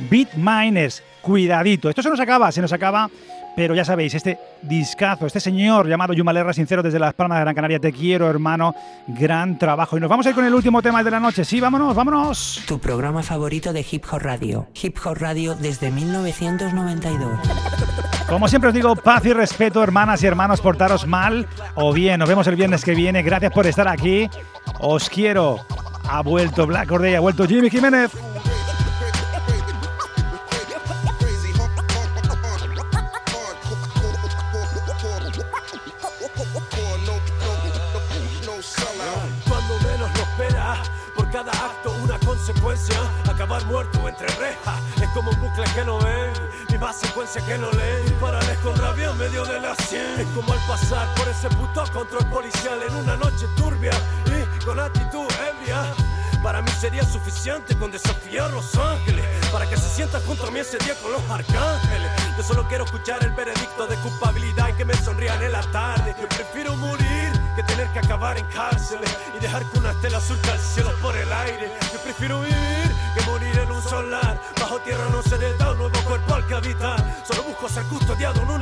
Beat Miners. Cuidadito. Esto se nos acaba, se nos acaba. Pero ya sabéis, este discazo, este señor llamado Yumalerra Sincero desde Las Palmas de Gran Canaria, te quiero, hermano. Gran trabajo. Y nos vamos a ir con el último tema de la noche. Sí, vámonos, vámonos. Tu programa favorito de Hip Hop Radio. Hip Hop Radio desde 1992. Como siempre os digo, paz y respeto, hermanas y hermanos, portaros mal o bien. Nos vemos el viernes que viene. Gracias por estar aquí. Os quiero. Ha vuelto Black Corday, ha vuelto Jimmy Jiménez. Acabar muerto entre rejas es como un bucle que no ven, misma secuencia que no leen. Dispararles con rabia en medio de la sien. Es como al pasar por ese puto control policial en una noche turbia y con actitud ebria. Para mí sería suficiente con desafiar a los ángeles Para que se sientan junto a mí ese día con los arcángeles Yo solo quiero escuchar el veredicto de culpabilidad Y que me sonrían en la tarde Yo prefiero morir que tener que acabar en cárceles y dejar que una estela surca el cielo por el aire. Yo prefiero vivir que morir en un solar. Bajo tierra no se le da un nuevo cuerpo al que habitar. Solo busco ser custodiado en una